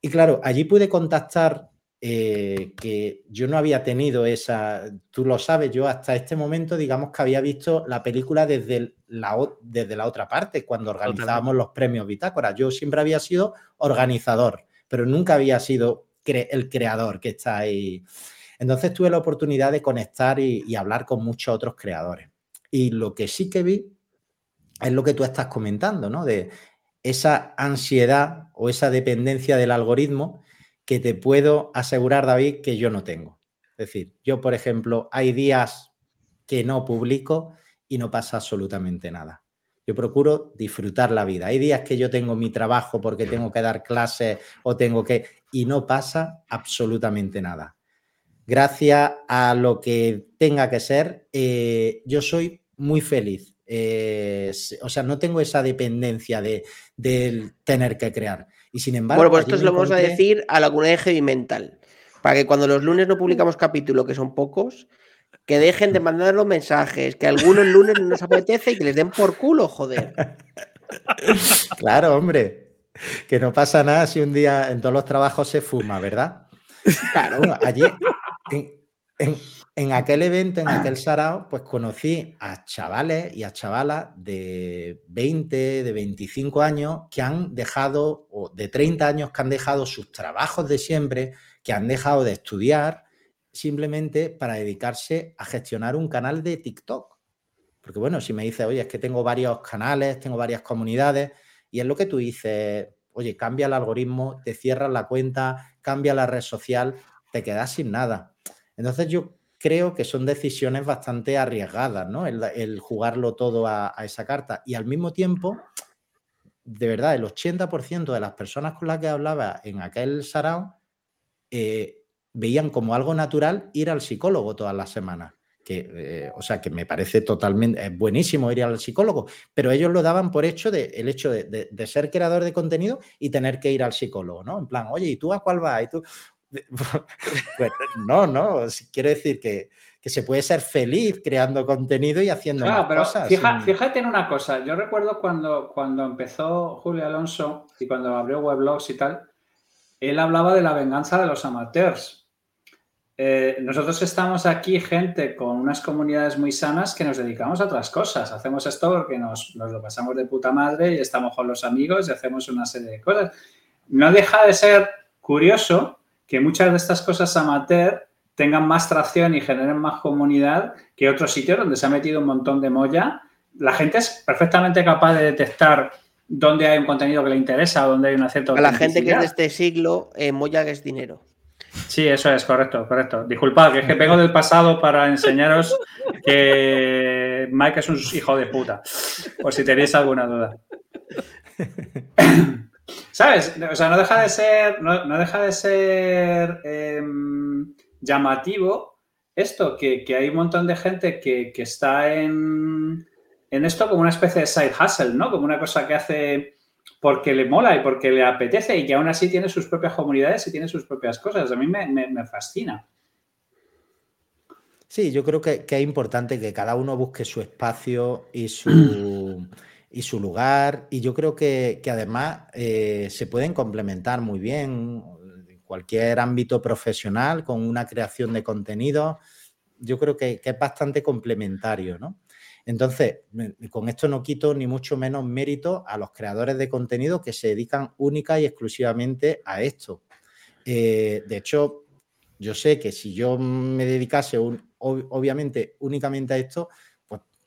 Y claro, allí pude contactar eh, que yo no había tenido esa, tú lo sabes, yo hasta este momento digamos que había visto la película desde la, desde la otra parte, cuando organizábamos los premios Bitácora. Yo siempre había sido organizador, pero nunca había sido el creador que está ahí. Entonces tuve la oportunidad de conectar y hablar con muchos otros creadores. Y lo que sí que vi es lo que tú estás comentando, ¿no? De esa ansiedad o esa dependencia del algoritmo que te puedo asegurar, David, que yo no tengo. Es decir, yo, por ejemplo, hay días que no publico y no pasa absolutamente nada. Yo procuro disfrutar la vida. Hay días que yo tengo mi trabajo porque tengo que dar clases o tengo que... y no pasa absolutamente nada. Gracias a lo que tenga que ser, eh, yo soy muy feliz eh, o sea, no tengo esa dependencia de, tener que crear. Y sin embargo. Bueno, pues esto lo vamos a decir a la comunidad de heavy mental. Para que cuando los lunes no publicamos capítulo, que son pocos, que dejen de mandar los mensajes, que algunos lunes no nos apetece y que les den por culo, joder. <laughs> Claro, hombre. que no pasa nada si un día en todos los trabajos se fuma, ¿verdad? Claro, allí en, aquel evento, en aquel <clears throat> sarao, pues conocí a chavales y a chavalas de 20, de 25 años que han dejado, o de 30 años que han dejado sus trabajos de siempre, que han dejado de estudiar simplemente para dedicarse a gestionar un canal de TikTok. Porque bueno, si me dices, oye, es que tengo varios canales, tengo varias comunidades, y es lo que tú dices, oye, cambia el algoritmo, te cierras la cuenta, cambia la red social, te quedas sin nada. Entonces yo creo que son decisiones bastante arriesgadas, ¿no? El, jugarlo todo a, esa carta. Y al mismo tiempo, de verdad, el 80% de las personas con las que hablaba en aquel sarao eh, veían como algo natural ir al psicólogo todas las semanas. Que, eh, o sea, que me parece totalmente buenísimo ir al psicólogo, pero ellos lo daban por hecho de, el hecho de, ser creador de contenido y tener que ir al psicólogo, ¿no? En plan, oye, ¿y tú a cuál vas? ¿Y tú? <laughs> Pues, no, no, quiero decir que, se puede ser feliz creando contenido y haciendo más cosas. Fíjate en una cosa, yo recuerdo cuando, cuando empezó Julio Alonso y cuando abrió weblogs y tal, él hablaba de la venganza de los amateurs. Eh, nosotros estamos aquí, gente con unas comunidades muy sanas que nos dedicamos a otras cosas. Hacemos esto porque nos, nos, lo pasamos de puta madre y estamos con los amigos y hacemos una serie de cosas. No deja de ser curioso que muchas de estas cosas amateur tengan más tracción y generen más comunidad que otros sitios donde se ha metido un montón de molla. La gente es perfectamente capaz de detectar dónde hay un contenido que le interesa, dónde hay una cierta. A la gente que es de este siglo, eh, molla es dinero. Sí, eso es, correcto, correcto. Disculpad, que es que vengo del pasado para enseñaros que Mike es un hijo de puta, por si tenéis alguna duda. <laughs> ¿Sabes? O sea, no deja de ser, no, deja de ser em, llamativo esto, que, hay un montón de gente que, está en, en, esto como una especie de side hustle, ¿no? Como una cosa que hace porque le mola y porque le apetece y que aún así tiene sus propias comunidades y tiene sus propias cosas. A mí me, fascina. Sí, yo creo que, que, es importante que cada uno busque su espacio y su, <clears throat> y su lugar. Y yo creo que, además eh, se pueden complementar muy bien en cualquier ámbito profesional con una creación de contenido. Yo creo que, es bastante complementario, ¿no? Entonces, con esto no quito ni mucho menos mérito a los creadores de contenido que se dedican única y exclusivamente a esto. Eh, de hecho, yo sé que si yo me dedicase obviamente únicamente a esto,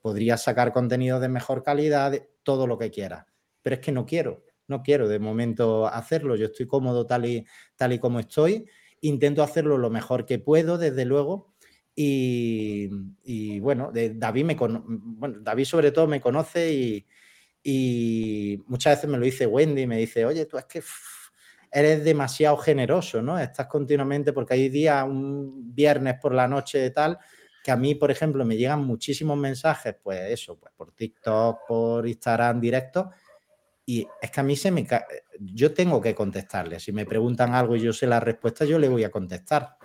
podría sacar contenido de mejor calidad, todo lo que quiera. Pero es que no quiero, no quiero de momento hacerlo. Yo estoy cómodo tal y, tal y como estoy. Intento hacerlo lo mejor que puedo, desde luego. Y, bueno, David, me bueno, David sobre todo me conoce y, y, muchas veces me lo dice Wendy, me dice, oye, tú es que eres demasiado generoso, ¿no? Estás continuamente, porque hay días, un viernes por la noche tal, que a mí, por ejemplo, me llegan muchísimos mensajes, pues eso, pues por TikTok, por Instagram directo, y es que a mí se me cae, yo tengo que contestarle. Si me preguntan algo y yo sé la respuesta, yo le voy a contestar.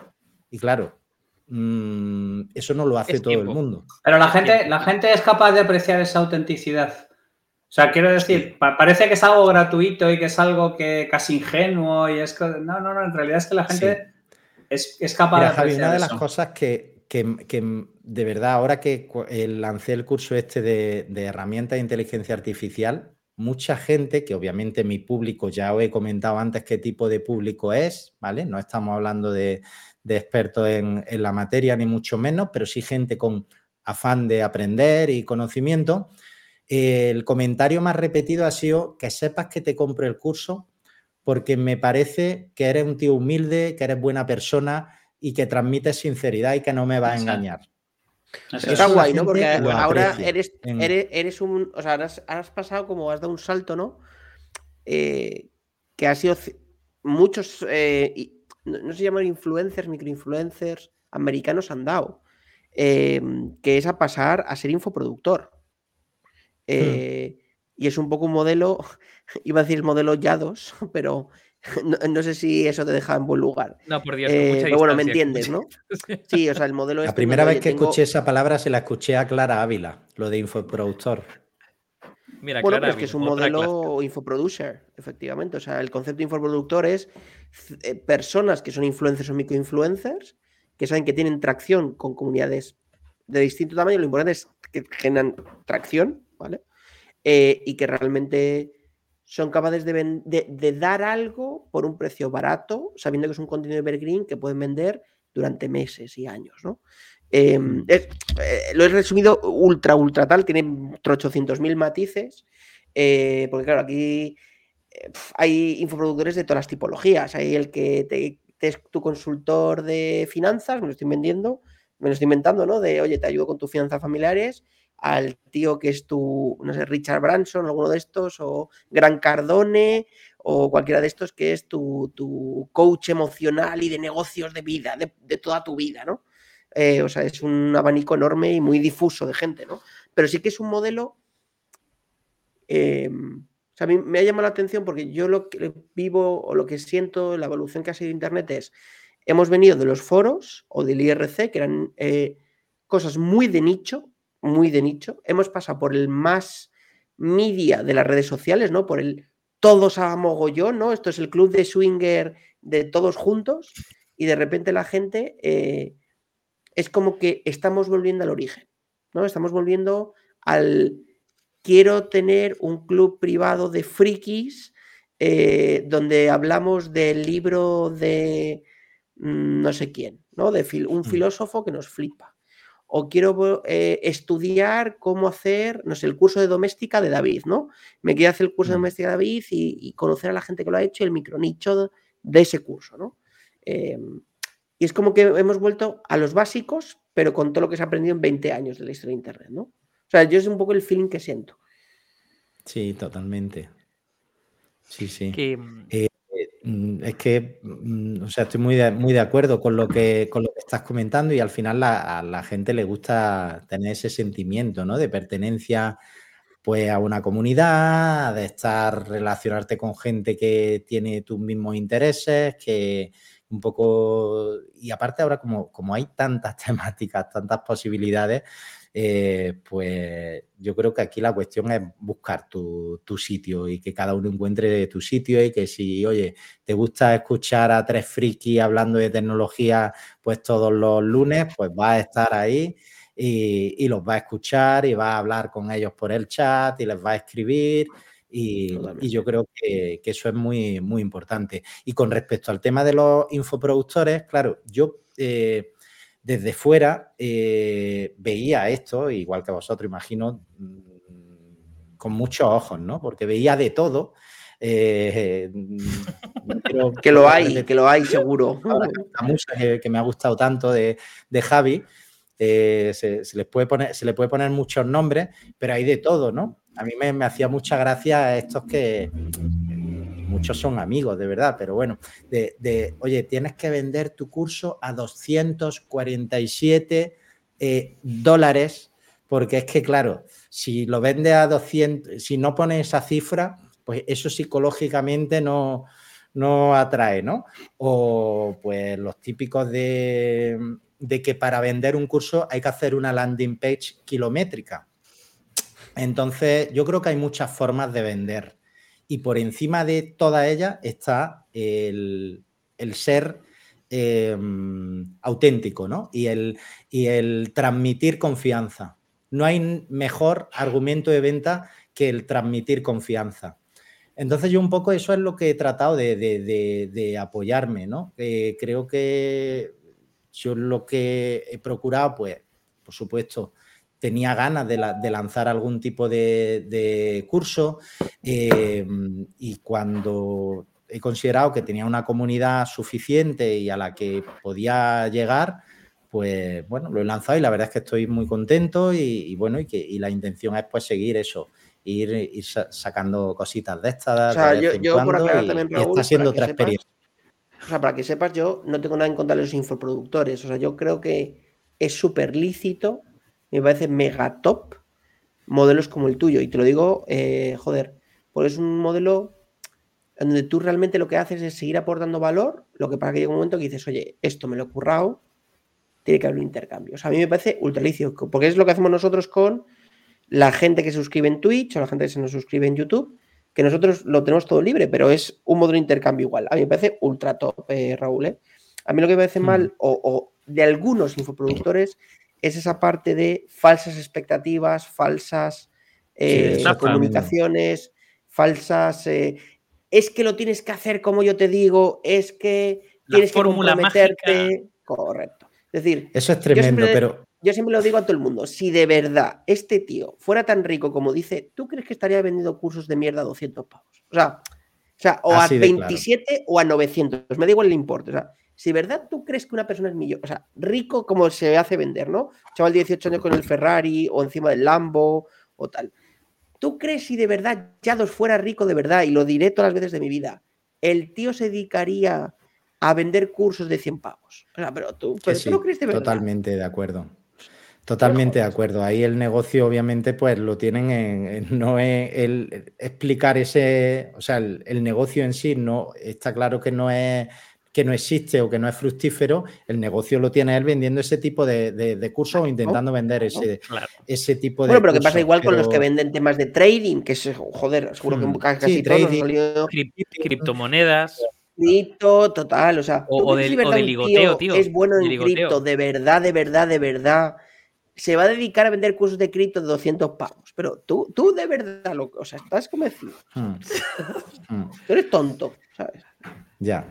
Y claro, mm, eso no lo hace todo el mundo. Pero la gente, la gente es capaz de apreciar esa autenticidad. O sea, quiero decir, parece que es algo gratuito y que es algo que casi ingenuo y es no, no, no, en realidad es que la gente es, capaz de apreciar una de las cosas que, que, de verdad, ahora que eh, lancé el curso este de, herramientas de inteligencia artificial, mucha gente, que obviamente mi público, ya os he comentado antes qué tipo de público es, ¿vale? No estamos hablando de, expertos en, la materia, ni mucho menos, pero sí gente con afán de aprender y conocimiento. el comentario más repetido ha sido que sepas que te compro el curso porque me parece que eres un tío humilde, que eres buena persona, y que transmite sinceridad y que no me va a engañar. Está guay, ¿no? Porque ahora eres, eres, un. O sea, has, pasado como has dado un salto, ¿no? Eh, que ha sido muchos. Eh, no, se llaman influencers, microinfluencers americanos han dado. Em, que es a pasar a ser infoproductor. Hmm. Eh, y es un poco un modelo, <laughs> iba a decir modelo YADOS, <laughs> pero <laughs> No, sé si eso te deja en buen lugar. No, por Dios. Eh, pero bueno, me entiendes, ¿no? <laughs> Sí, o sea, el modelo La primera vez que escuché esa palabra se la escuché a Clara Ávila, lo de infoproductor. Mira, bueno, Clara pero es que es un modelo infoproducer, efectivamente. O sea, el concepto de infoproductor es eh, personas que son influencers o microinfluencers, que saben que tienen tracción con comunidades de distinto tamaño. Lo importante es que generan tracción, ¿vale? Eh, y que realmente son capaces de, de- de dar algo por un precio barato, sabiendo que es un contenido evergreen que pueden vender durante meses y años, ¿no? Eh, Mm. es- eh, lo he resumido ultra, ultra tal, tiene 800.000 matices, eh, porque claro, aquí eh, pf, hay infoproductores de todas las tipologías. Hay el que te, te es tu consultor de finanzas, me lo estoy vendiendo, me lo estoy inventando, ¿no? De, oye, te ayudo con tus finanzas familiares, al tío que es tu, no sé, Richard Branson, alguno de estos, o Gran Cardone, o cualquiera de estos que es tu, tu coach emocional y de negocios de vida, de, de toda tu vida, ¿no? Eh, o sea, es un abanico enorme y muy difuso de gente, ¿no? Pero sí que es un modelo. eh, o sea, a mí me ha llamado la atención porque yo lo que vivo o lo que siento, la evolución que ha sido Internet es, hemos venido de los foros o del IRC, que eran eh, cosas muy de nicho, muy de nicho. Hemos pasado por el más media de las redes sociales, ¿no? Por el todos a mogollón, ¿no? Esto es el club de swinger de todos juntos y de repente la gente eh, es como que estamos volviendo al origen, ¿no? Estamos volviendo al quiero tener un club privado de frikis eh, donde hablamos del libro de mm, no sé quién, ¿no? De un Mm. filósofo que nos flipa. O quiero eh, estudiar cómo hacer, no sé, el curso de doméstica de David, ¿no? Me quiero hacer el curso de Mm. doméstica de David y, y conocer a la gente que lo ha hecho y el micronicho de ese curso, ¿no? Eh, y es como que hemos vuelto a los básicos, pero con todo lo que se ha aprendido en 20 años de la historia de Internet, ¿no? O sea, yo es un poco el feeling que siento. Sí, totalmente. Sí, sí. Que, mm, Mm, Es que, mm, o sea, estoy muy de, muy de acuerdo con lo que, con lo que estás comentando y al final la- a la gente le gusta tener ese sentimiento, ¿no? De pertenencia, pues, a una comunidad, de estar, relacionarte con gente que tiene tus mismos intereses, que un poco... Y aparte ahora como, como hay tantas <laughs> temáticas, tantas posibilidades, eh, pues yo creo que aquí la cuestión es buscar tu, tu sitio y que cada uno encuentre tu sitio y que si, oye, te gusta escuchar a tres frikis hablando de tecnología, pues todos los lunes, pues va a estar ahí y, y los va a escuchar y va a hablar con ellos por el chat y les va a escribir. Y, y yo creo que, que eso es muy, muy importante. Y con respecto al tema de los infoproductores, claro, yo eh, desde fuera eh, veía esto, igual que vosotros, imagino, mm, con muchos ojos, ¿no? Porque veía de todo. eh, <laughs> quiero Que lo hay, que lo hay seguro. la música que, que me ha gustado tanto de, de Javi, eh, se, se les puede poner, se le puede poner muchos nombres, pero hay de todo, ¿no? A mí me, me hacía mucha gracia estos que muchos son amigos, de verdad, pero bueno, de, de, oye, tienes que vender tu curso a 247 eh, dólares, porque es que, claro, si lo vendes a 200, si no pones esa cifra, pues eso psicológicamente no, no atrae, ¿no? O pues los típicos de, de, que para vender un curso hay que hacer una landing page kilométrica. Entonces, yo creo que hay muchas formas de vender. Y por encima de todas ellas está el, ser eh, auténtico, ¿no? Y el, y el transmitir confianza. No hay mejor argumento de venta que el transmitir confianza. Entonces yo un poco eso es lo que he tratado de apoyarme, ¿no? Eh, creo que yo lo que he procurado, pues, por supuesto, tenía ganas de, la, de lanzar algún tipo de, curso eh, y cuando he considerado que tenía una comunidad suficiente y a la que podía llegar, pues bueno, lo he lanzado y la verdad es que estoy muy contento y, y bueno, y que y la intención es pues seguir eso, ir, ir sacando cositas de estas. O sea, yo, yo por aclarar y, también, y está siendo otra sepas, experiencia. o sea, para que sepas, yo no tengo nada en contra de los infoproductores. O sea, yo creo que es súper lícito, me parece mega top modelos como el tuyo. Y te lo digo, eh, joder, porque es un modelo donde tú realmente lo que haces es seguir aportando valor, lo que para que llegue un momento que dices, oye, esto me lo he currado, tiene que haber un intercambio. O sea, a mí me parece ultra lícito, porque es lo que hacemos nosotros con la gente que se suscribe en Twitch o la gente que se nos suscribe en YouTube, que nosotros lo tenemos todo libre, pero es un modo de intercambio igual. A mí me parece ultra top, eh, Raúl. ¿eh? A mí lo que me parece mal, hmm. o, de algunos infoproductores, es esa parte de falsas expectativas, falsas eh, comunicaciones, falsas. es que lo tienes que hacer como yo te digo, es que tienes que comprometerte. Correcto. Es decir, eso es tremendo, pero yo siempre lo digo a todo el mundo, si de verdad este tío fuera tan rico como dice, ¿tú crees que estaría vendiendo cursos de mierda a 200 pavos? O sea, o, sea, o a 27 o a 900, me da igual el importe. O sea, si verdad tú crees que una persona es millonario, o sea, rico como se hace vender, ¿no? Chaval de 18 años con el Ferrari o encima del Lambo o tal. ¿Tú crees si de verdad Yados fuera rico de verdad, y lo diré todas las veces de mi vida, el tío se dedicaría a vender cursos de 100 pavos? O sea, pero tú, pero ¿tú crees de verdad. Totalmente de acuerdo. Totalmente de acuerdo. Ahí el negocio, obviamente, pues lo tienen en, no es el explicar ese, o sea, el, negocio en sí no está claro que no es que no existe o que no es fructífero, el negocio lo tiene él vendiendo ese tipo de, cursos o intentando vender ese, ese tipo de. Bueno, pero que pasa igual con los que venden temas de trading, que es, joder, seguro que mm, casi trading, criptomonedas. Cripto, total, o sea, o, de, ligoteo, tío. Es bueno en cripto, de verdad, de verdad, de verdad se va a dedicar a vender cursos de cripto de 200 pavos. Pero tú, tú de verdad, lo, o sea, estás convencido. Hmm. <laughs> Hmm. tú eres tonto, ¿sabes? Ya.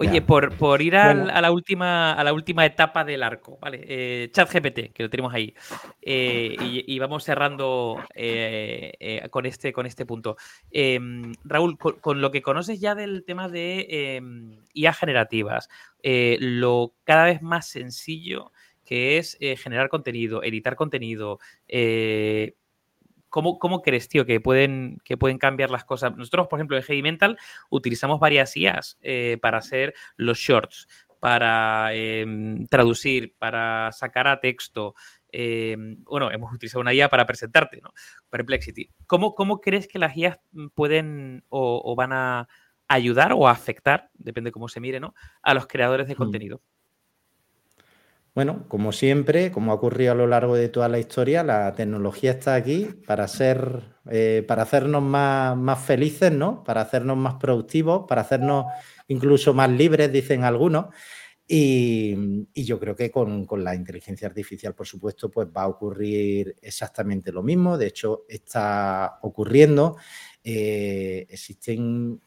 Oye, por, por, ir a, la última, a la última etapa del arco, ¿vale? Eh, Chat GPT, que lo tenemos ahí. Eh, y, vamos cerrando eh, con, este, con este punto. Em, Raúl, con, lo que conoces ya del tema de em, IA generativas, lo cada vez más sencillo que es generar contenido, editar contenido. Eh, ¿cómo, crees, tío, que pueden, que pueden cambiar las cosas? Nosotros, por ejemplo, en Heavy Mental utilizamos varias IAs eh, para hacer los shorts, para em, traducir, para sacar a texto. Em, bueno, hemos utilizado una IA para presentarte, ¿no? Perplexity. ¿Cómo, cómo crees que las IAs pueden o, van a ayudar o afectar, depende cómo se mire, ¿no? A los creadores de mm. Bueno, como siempre, como ha ocurrido a lo largo de toda la historia, la tecnología está aquí para ser, eh, para hacernos más, felices, ¿no? Para hacernos más productivos, para hacernos incluso más libres, dicen algunos. Y, yo creo que con, la inteligencia artificial, por supuesto, pues va a ocurrir exactamente lo mismo. De hecho, está ocurriendo. Eh, existen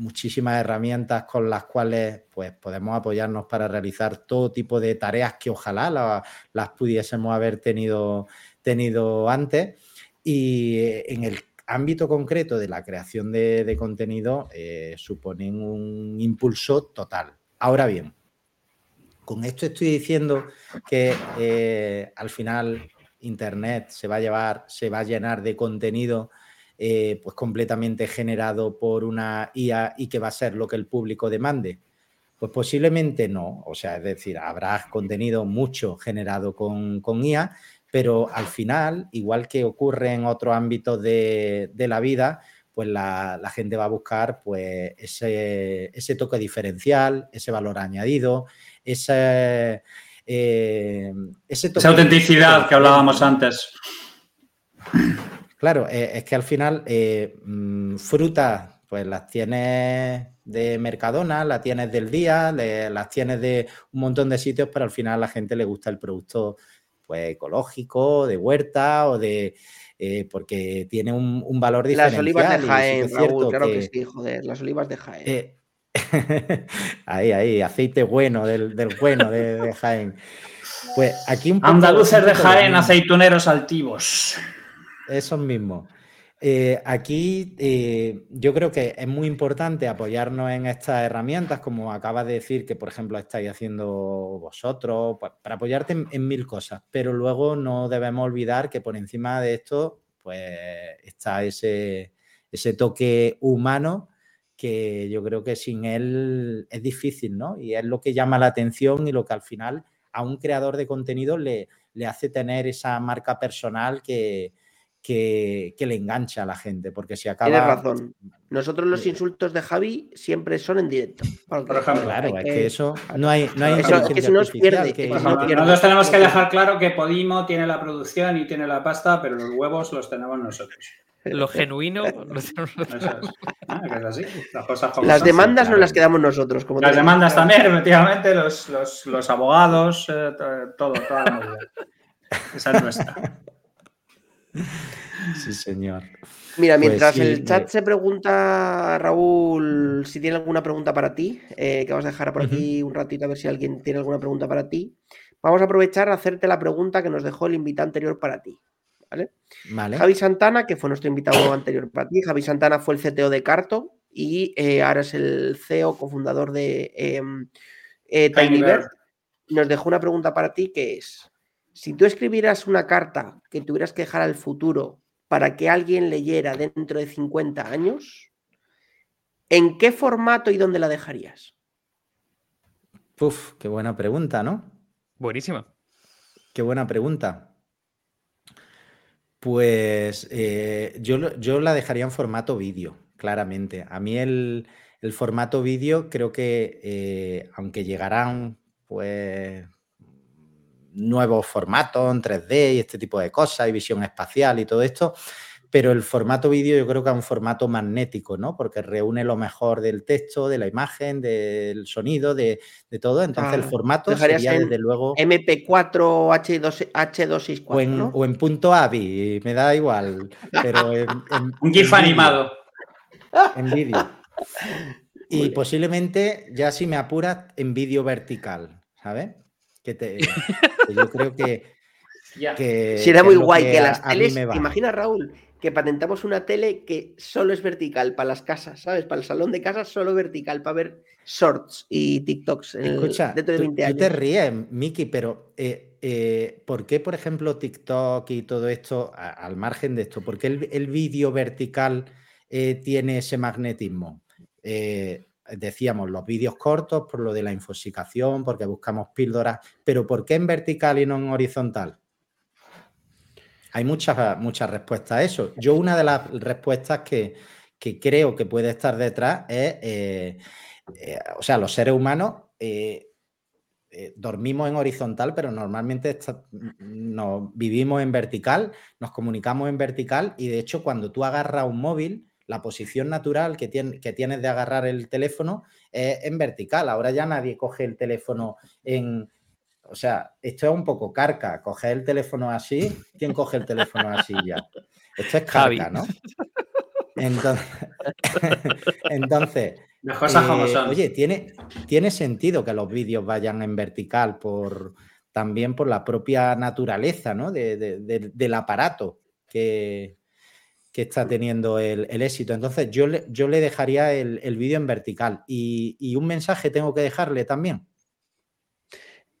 muchísimas herramientas con las cuales pues, podemos apoyarnos para realizar todo tipo de tareas que ojalá las pudiésemos haber tenido, tenido antes. Y eh, en el ámbito concreto de la creación de, contenido eh, suponen un impulso total. Ahora bien, con esto estoy diciendo que eh, al final Internet se va a llevar, se va a llenar de contenido eh, pues completamente generado por una IA y que va a ser lo que el público demande? Pues posiblemente no. O sea, es decir, habrá contenido mucho generado con, IA, pero al final, igual que ocurre en otros ámbitos de, la vida, pues la, gente va a buscar pues ese, ese, toque diferencial, ese valor añadido, ese, eh, esa autenticidad que hablábamos antes. Claro, eh, es que al final eh, mm, frutas, pues las tienes de Mercadona, las tienes del día, las tienes de un montón de sitios, pero al final a la gente le gusta el producto pues ecológico, de huerta o de eh, porque tiene un, valor diferencial. Las olivas de Jaén, Raúl, claro que... sí, joder, las olivas de Jaén. <laughs> ahí, ahí, aceite bueno, del, bueno de, Jaén. Pues aquí un Andaluces de Jaén, aceituneros altivos. Esos mismos. Eh, aquí eh, yo creo que es muy importante apoyarnos en estas herramientas, como acabas de decir que, por ejemplo, estáis haciendo vosotros, pues, para apoyarte en, mil cosas, pero luego no debemos olvidar que por encima de esto, pues está ese, ese toque humano que yo creo que sin él es difícil, ¿no? Y es lo que llama la atención y lo que al final a un creador de contenido le, le hace tener esa marca personal que, que, le engancha a la gente, porque si acaba... Tienes razón. Nosotros los insultos de Javi siempre son en directo. Por ejemplo, claro, es que eso <laughs> no hay, no hay eso, es que nos pierde. Que... Nosotros tenemos que dejar claro que Podimo tiene la producción y tiene la pasta, pero los huevos los tenemos nosotros. Lo genuino. <laughs> Ah, las demandas no las quedamos nosotros. Como las demandas también, efectivamente, los, los, los abogados, eh, todo, toda la movida. Esa es nuestra. Sí, señor. Mira, pues mientras el chat se pregunta, Raúl, si tiene alguna pregunta para ti, eh, que vamos a dejar por aquí un ratito a ver si alguien tiene alguna pregunta para ti. Vamos a aprovechar a hacerte la pregunta que nos dejó el invitado anterior para ti. ¿vale? Javi Santana, que fue nuestro invitado <coughs> anterior para ti. Javi Santana fue el CTO de Carto y eh, ahora es el CEO, cofundador de em, eh, TinyBird. Nos dejó una pregunta para ti que es, si tú escribieras una carta que tuvieras que dejar al futuro para que alguien leyera dentro de 50 años, ¿en qué formato y dónde la dejarías? Uf, qué buena pregunta, ¿no? Buenísima. Qué buena pregunta. Pues eh, yo, yo, la dejaría en formato vídeo, claramente. A mí el, formato vídeo creo que, eh, aunque llegarán pues nuevos formatos en 3D y este tipo de cosas, y visión espacial y todo esto, pero el formato vídeo yo creo que es un formato magnético, ¿no? Porque reúne lo mejor del texto, de la imagen, del sonido, de, todo. Entonces el formato sería desde luego... MP4 H2, H264, o en, o en punto AVI, me da igual, pero <laughs> un GIF animado. En vídeo. <laughs> Y posiblemente, ya si me apuras, en vídeo vertical, ¿sabes? Que, te, <laughs> yo creo que... que Será muy guay que, las teles... Imagina, Raúl, que patentamos una tele que solo es vertical para las casas, ¿sabes? Para el salón de casa solo vertical, para ver shorts y TikToks Escucha, dentro de 20 años. Tú te ríes, Miki, pero eh, eh, ¿por qué, por ejemplo, TikTok y todo esto, al margen de esto, por qué el, vídeo vertical eh, tiene ese magnetismo? Decíamos, los vídeos cortos por lo de la infosicación, porque buscamos píldoras, pero ¿por qué en vertical y no en horizontal? Hay muchas, muchas respuestas a eso. Yo una de las respuestas que, creo que puede estar detrás es, eh, eh, o sea, los seres humanos eh, dormimos en horizontal, pero normalmente vivimos en vertical, nos comunicamos en vertical y de hecho cuando tú agarras un móvil, la posición natural que, que tienes de agarrar el teléfono es en vertical. Ahora ya nadie coge el teléfono en, o sea, esto es un poco carca. Coger el teléfono así, ¿quién coge el teléfono así ya? Esto es carca, ¿no? <laughs> Entonces, entonces eh, oye, ¿tiene, tiene sentido que los vídeos vayan en vertical por también por la propia naturaleza ¿no? del aparato que, que está teniendo el, éxito. Entonces, yo le, yo le dejaría el, vídeo en vertical. Y, y, un mensaje tengo que dejarle también.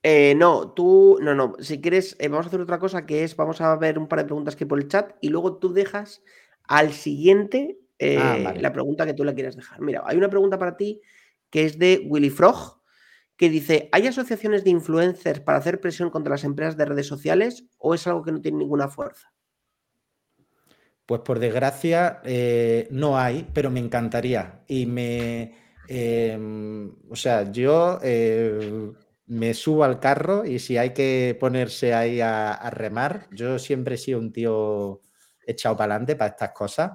Eh, no, tú, no, no. Si quieres, eh, vamos a hacer otra cosa que es, vamos a ver un par de preguntas que por el chat y luego tú dejas al siguiente ah, eh, la pregunta que tú le quieras dejar. Mira, hay una pregunta para ti que es de Willy Frog, que dice, ¿hay asociaciones de influencers para hacer presión contra las empresas de redes sociales o es algo que no tiene ninguna fuerza? Pues por desgracia no hay, pero me encantaría. Y me, em, o sea, yo me subo al carro y si hay que ponerse ahí a, remar, yo siempre he sido un tío echado para adelante para estas cosas.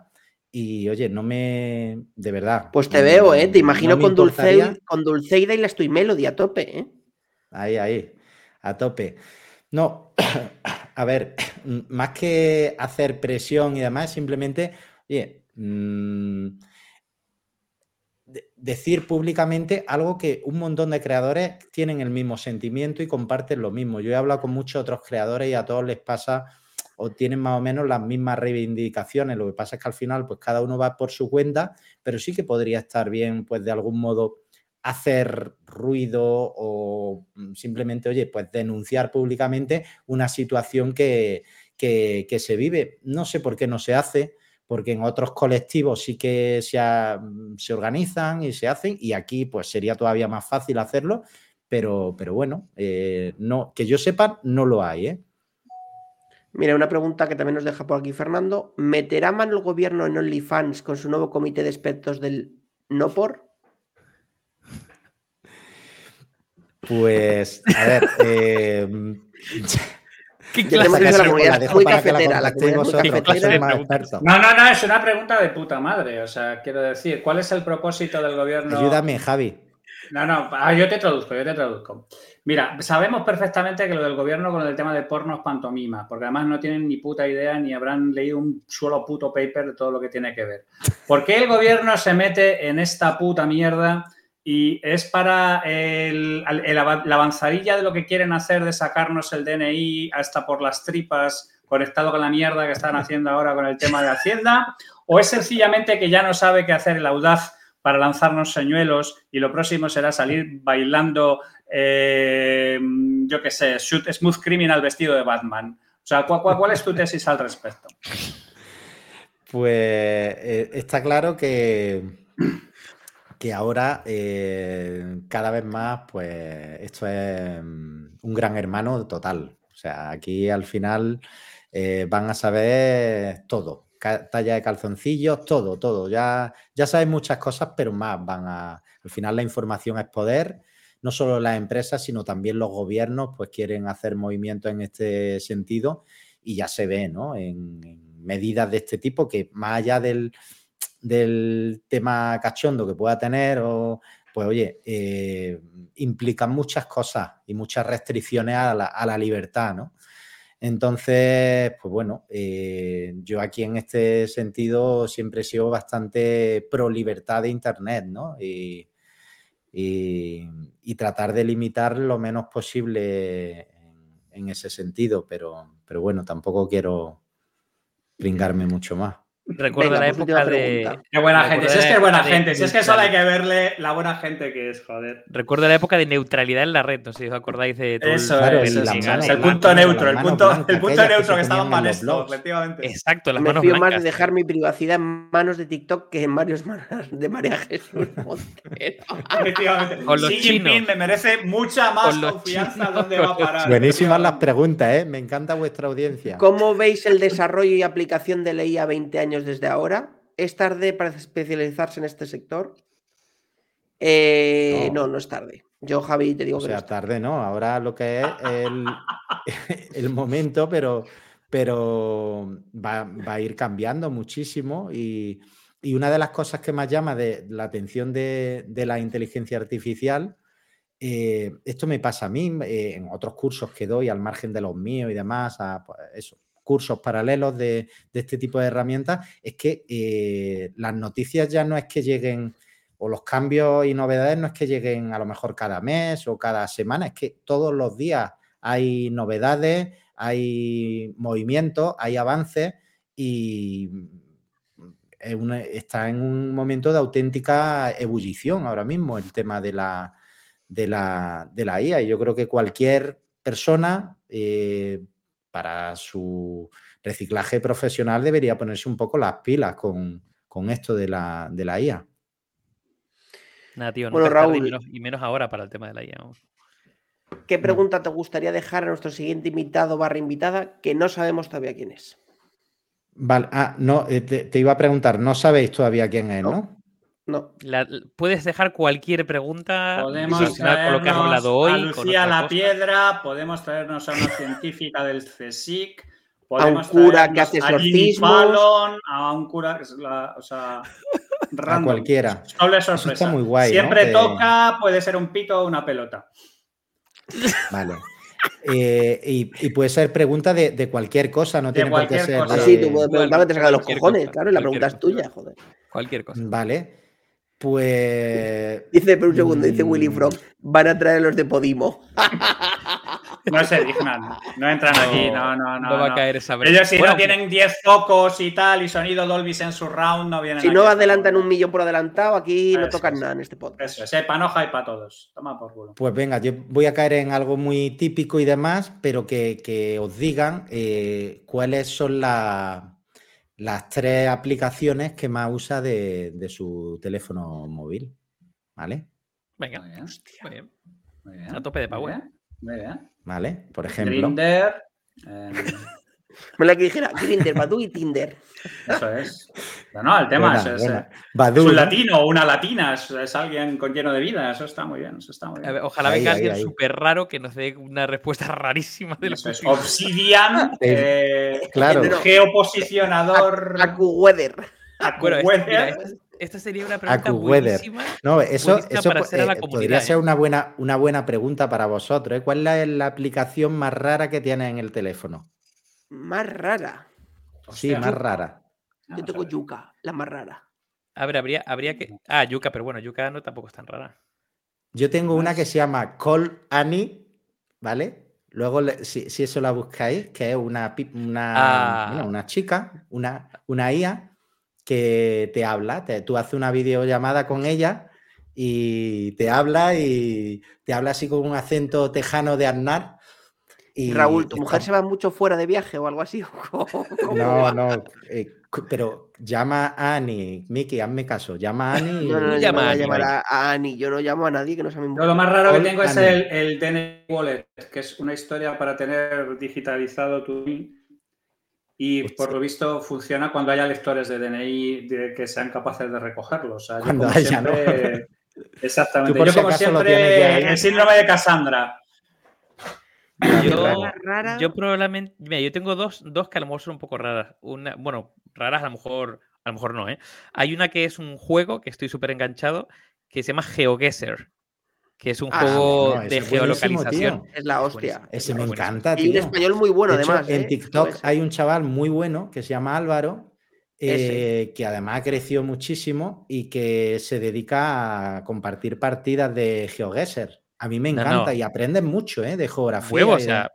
Y oye, no me. De verdad. Pues te veo, ¿eh? Te imagino con, Dulceida, con Dulceida y la Estoy Melody a tope, ¿eh? Ahí, ahí. A tope. No, a ver, <clears throat> más que hacer presión y demás, simplemente, mmm, decir públicamente algo que un montón de creadores tienen el mismo sentimiento y comparten lo mismo. Yo he hablado con muchos otros creadores y a todos les pasa o tienen más o menos las mismas reivindicaciones. Lo que pasa es que al final, pues cada uno va por su cuenta, pero sí que podría estar bien, pues de algún modo hacer ruido o simplemente, oye, pues denunciar públicamente una situación que, que, se vive. No sé por qué no se hace porque en otros colectivos sí que se, se, organizan y se hacen, y aquí pues sería todavía más fácil hacerlo, pero, pero bueno, eh, no, que yo sepa, no lo hay. ¿eh? Mira, una pregunta que también nos deja por aquí Fernando. ¿Meterá mano el gobierno en OnlyFans con su nuevo comité de expertos del no por? Pues, a ver, eh, <laughs> ¿Qué clase de la comunidad muy cafetera, la. No, no, no, es una pregunta de puta madre. O sea, quiero decir, ¿cuál es el propósito del gobierno? Ayúdame, Javi. No, no, ah, yo te traduzco, yo te traduzco. Mira, sabemos perfectamente que lo del gobierno con el tema de porno es pantomima, porque además no tienen ni puta idea ni habrán leído un solo puto paper de todo lo que tiene que ver. ¿Por qué el gobierno se mete en esta puta mierda y es para el- la avanzadilla de lo que quieren hacer de sacarnos el DNI hasta por las tripas conectado con la mierda que están haciendo ahora con el tema de Hacienda? ¿O es sencillamente que ya no sabe qué hacer el audaz para lanzarnos señuelos y lo próximo será salir bailando, eh, yo qué sé, shoot, Smooth Criminal vestido de Batman? O sea, ¿cuál, cuál- cuál es tu tesis al respecto? Pues eh, está claro que, que ahora eh, cada vez más, pues esto es mm, un gran hermano total. O sea, aquí al final eh, van a saber todo, talla de calzoncillos, todo, todo. Ya, ya saben muchas cosas, pero más van a... Al final la información es poder. No solo las empresas, sino también los gobiernos, pues quieren hacer movimientos en este sentido y ya se ve, ¿no? En medidas de este tipo que más allá del, del tema cachondo que pueda tener, o, pues oye, eh, implican muchas cosas y muchas restricciones a la, a la libertad, ¿no? Entonces, pues bueno, eh, yo aquí en este sentido siempre he sido bastante pro libertad de Internet, ¿no? Y, y- y tratar de limitar lo menos posible en, en ese sentido, pero, pero bueno, tampoco quiero pringarme mucho más. Recuerdo Venga, la pues época de. Qué buena gente, si es que es buena de gente, si es que solo hay neutralidad. que verle la buena gente que es, joder. Recuerdo la época de neutralidad en la red, no sé si os acordáis de todo Eso Claro, es, manos es, el punto neutro, el punto, el punto que neutro se que estaban mal esto, efectivamente. Exacto, las Me manos fío más de dejar mi privacidad en manos de TikTok que en varios manos de María Jesús Montero. <laughs> Efectivamente. Con los Xi Jinping chinos. me merece mucha más confianza chinos, dónde va a parar. <laughs> Buenísimas las preguntas, ¿eh? Me encanta vuestra audiencia. ¿Cómo veis el desarrollo y aplicación de la IA 20 años desde ahora? ¿Es tarde para especializarse en este sector? Eh, No. no. no, es tarde. Yo, Javi, te digo O que no sea, es tarde. tarde no, ahora lo que es el, <laughs> el momento, pero, pero va, va a ir cambiando muchísimo y, y una de las cosas que más llama de la atención de, de la inteligencia artificial, eh, esto me pasa a mí eh, en otros cursos que doy al margen de los míos y demás, a, pues, eso, cursos paralelos de, este tipo de herramientas, es que eh, las noticias ya no es que lleguen o los cambios y novedades no es que lleguen a lo mejor cada mes o cada semana, es que todos los días hay novedades, hay movimientos, hay avances y está en un momento de auténtica ebullición ahora mismo el tema de la, de la, de la IA. Y yo creo que cualquier persona eh, para su reciclaje profesional debería ponerse un poco las pilas con, con esto de la, de la IA. Nada, tío, Bueno, y Raúl. menos, y menos ahora para el tema de la IA. vamos. ¿Qué pregunta te gustaría dejar a nuestro siguiente invitado barra invitada que no sabemos todavía quién es? Vale, ah, no, eh, te, te iba a preguntar, no sabéis todavía quién es, No. ¿no? No. La- puedes dejar cualquier pregunta Podemos relacionada con lo que has traernos hablado hoy. a Lucía la cosa. Piedra, podemos traernos a una científica del CSIC, <laughs> un podemos cura que traernos hace a exorcismos. Fallon, a un cura que es la, o sea, <laughs> A random. cualquiera. Doble sorpresa. está muy guay. Siempre toca, puede ser un pito o una pelota. <laughs> Vale. Eh, y, y puede ser pregunta de, de cualquier cosa, no De tiene por qué ser. cosa. de- Así, tú puedes preguntar que te saca de los cojones, cosa, claro, y la pregunta es tuya, joder. Cualquier cosa. Vale. Pues. Dice, pero un segundo, dice Mm. Willy Frog, van a traer los de Podimo. <laughs> No se dignan, no entran aquí, no, no, no. No va no. a caer esa brecha. Ellos si Bueno, no tienen 10 focos y tal y sonido Dolby Surround no vienen Si aquí. no adelantan un millón por adelantado, aquí no tocan es. nada en este podcast. Eso, ese panoja y para todos. Toma por culo. Pues venga, yo voy a caer en algo muy típico y demás, pero que, que os digan eh, cuáles son la- las tres aplicaciones que más usa de, de su teléfono móvil. ¿Vale? Venga, Muy bien, muy bien. muy bien, A tope de muy power. bien, Muy bien. ¿Vale? Por ejemplo. Grinder. eh, <laughs> Me la que dijera Grinder, Badu y Tinder. Eso es. No, no, el tema Buena, es, es, buena. es Badu, un ¿no? latino o una latina, es, es alguien con lleno de vida. Eso está muy bien, eso está muy bien. ver, ojalá Ahí, venga ahí, alguien súper raro que nos dé una respuesta <laughs> rarísima de lo Eso es. que Obsidian, <laughs> eh, Claro. Geoposicionador. AccuWeather. Bueno, es- Weather. mira, esta, sería una pregunta buenísima. No, eso, eso la eh, podría ser ¿eh? una buena, una buena pregunta para vosotros. ¿eh? ¿Cuál es la aplicación más rara que tienes en el teléfono? Más rara. Sí, Hostia. más rara. Yo tengo. Yuka, la más rara. A ver, habría, habría que. Ah, Yuka, pero bueno, Yuka no tampoco es tan rara. Yo tengo una que se llama Call Annie, ¿vale? Luego, si, si eso la buscáis, que es una, una, Ah. bueno, una chica, una, una IA que te habla. te- tú haces una videollamada con ella y te habla y te habla así con un acento tejano de Aznar. Y Raúl, ¿tu está- mujer se va mucho fuera de viaje o algo así? ¿O cómo <laughs> No, no, eh, pero llama a Annie. Miki, hazme caso. Llama a Annie. y- No, no, no, yo Llama no voy a a Ani, llamar a, Ani. Yo no llamo a nadie que no sea mi Yo mujer. lo más raro que tengo es el, el DNI Wallet, que es una historia para tener digitalizado tu DNI. Y Hostia. por lo visto funciona cuando haya lectores de DNI de- que sean capaces de recogerlo. O sea, yo Cuando como haya, ¿no? siempre- <laughs> Exactamente. Tú por Yo si como siempre ahí. el síndrome de Cassandra. Yo, Rara, rara. yo probablemente. Mira, yo tengo dos, dos que a lo mejor son un poco raras. Una, bueno, raras a lo mejor. A lo mejor no, ¿eh? Hay una que es un juego que estoy súper enganchado que se llama GeoGuessr. Que es un Ah, juego de geolocalización. tío. Es la hostia. buenísimo. Ese me Buenísimo. encanta, Y un tío. español muy bueno, De hecho, además. en ¿eh? TikTok hay un chaval muy bueno que se llama Álvaro, eh, que además creció muchísimo y que se dedica a compartir partidas de GeoGuessr. A mí me encanta no. y aprendes mucho, ¿eh? De geografía. Huevo, o y de- sea.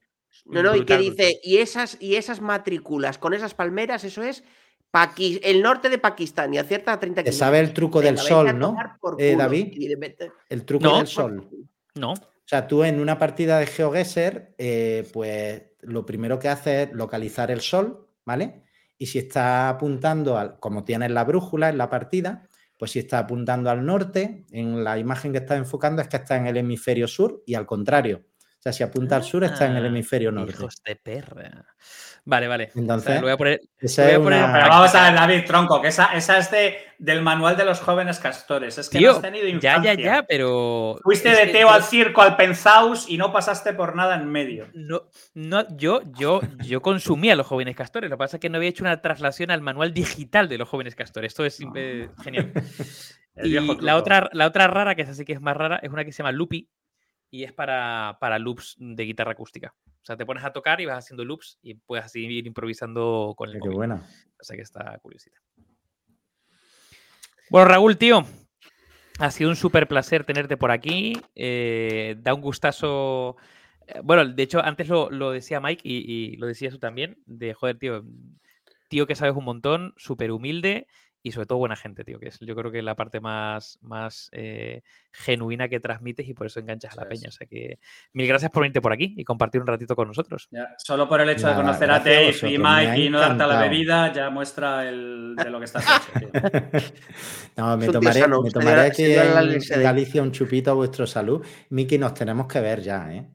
No, no, y que dice, brutal. y esas, y esas matrículas con esas palmeras, eso es Paqui- el norte de Pakistán y acierta a 30 Te kilómetros. sabe el truco del sol, ¿no? Eh. David, el truco No. del sol. No. O sea, tú en una partida de GeoGuessr, eh, pues lo primero que haces es localizar el sol, ¿vale? Y si está apuntando al, como tienes la brújula en la partida, pues si está apuntando al norte, en la imagen que estás enfocando es que está en el hemisferio sur y al contrario. O sea, si apunta al sur está en el Ah, hemisferio norte. Hijos de perra. Vale, vale. O sea, Entonces, lo voy a poner. Esa Lo voy es a poner en una- Pero vamos a ver, David Tronco, que esa, esa es de, del manual de los jóvenes castores. Es que no Tío, has tenido ya, infancia. ya, ya, pero. Fuiste es de Teo al circo, al pensaus y no pasaste por nada en medio. No, no, yo, yo, yo consumía a los jóvenes castores. Lo que pasa es que no había hecho una traslación al manual sigital de los jóvenes castores. Esto es simple- genial. <laughs> Y la otra, la otra rara, que es así que es más rara, es una que se llama Loopy y es para, para loops de guitarra acústica. O sea, te pones a tocar y vas haciendo loops y puedes así ir improvisando con el Qué móvil. buena. O sea que está curiosita. Bueno, Raúl, tío, ha sido un súper placer tenerte por aquí. eh, da un gustazo. eh, Bueno, de hecho, antes lo, lo decía Mike y, y lo decía eso también, de joder, tío, tío que sabes un montón, súper humilde y sobre todo buena gente, tío, que es yo creo que la parte más, más eh, genuina que transmites y por eso enganchas a la es. peña. O sea que mil gracias por venirte por aquí y compartir un ratito con nosotros. Ya, Solo por el hecho de conocer a Dave y Mike y no darte a la bebida, ya muestra el, de lo que estás hecho. tío. <laughs> No, me Es tomaré, me tomaré aquí en, Galicia un chupito a vuestra salud. Miki, nos tenemos que ver ya, ¿eh?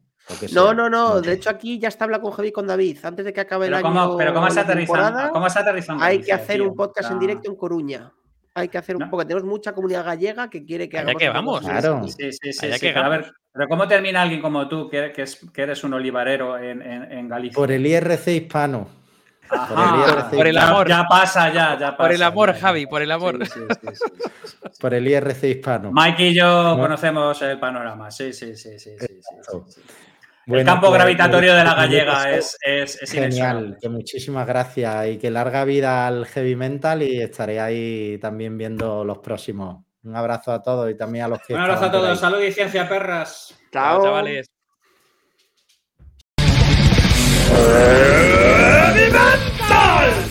No, no, no. De hecho, aquí ya está habla con Javi y con David. Antes de que acabe Pero el ¿cómo, año. pero ¿cómo se la aterriza? temporada, ¿Cómo se aterriza en Hay que hacer tío? un podcast en directo en Coruña. Hay que hacer un No. porque tenemos mucha comunidad gallega que quiere que hagamos que vamos. Claro. Sí, sí, sí. Allá sí, que pero, a ver, pero ¿cómo termina alguien como tú, que, que es- que eres un olivarero en, en- en Galicia? Por el IRC hispano. Ajá, por el ya- amor. Ya pasa, ya, ya pasa. Por el amor, ya. Javi, por el amor. Sí, sí, sí, sí, sí, sí. Por el IRC hispano. Mike y yo No. conocemos el panorama. Sí, sí, sí, sí. El campo pues, gravitatorio de la gallega pues, es, es, Genial, muchísimas gracias y que larga vida al heavy mental y estaré ahí también viendo los próximos. Un abrazo a todos y también a los que. Un abrazo a todos. Salud y ciencia, perras. Chao, Chao chavales. ¡Heavy mental!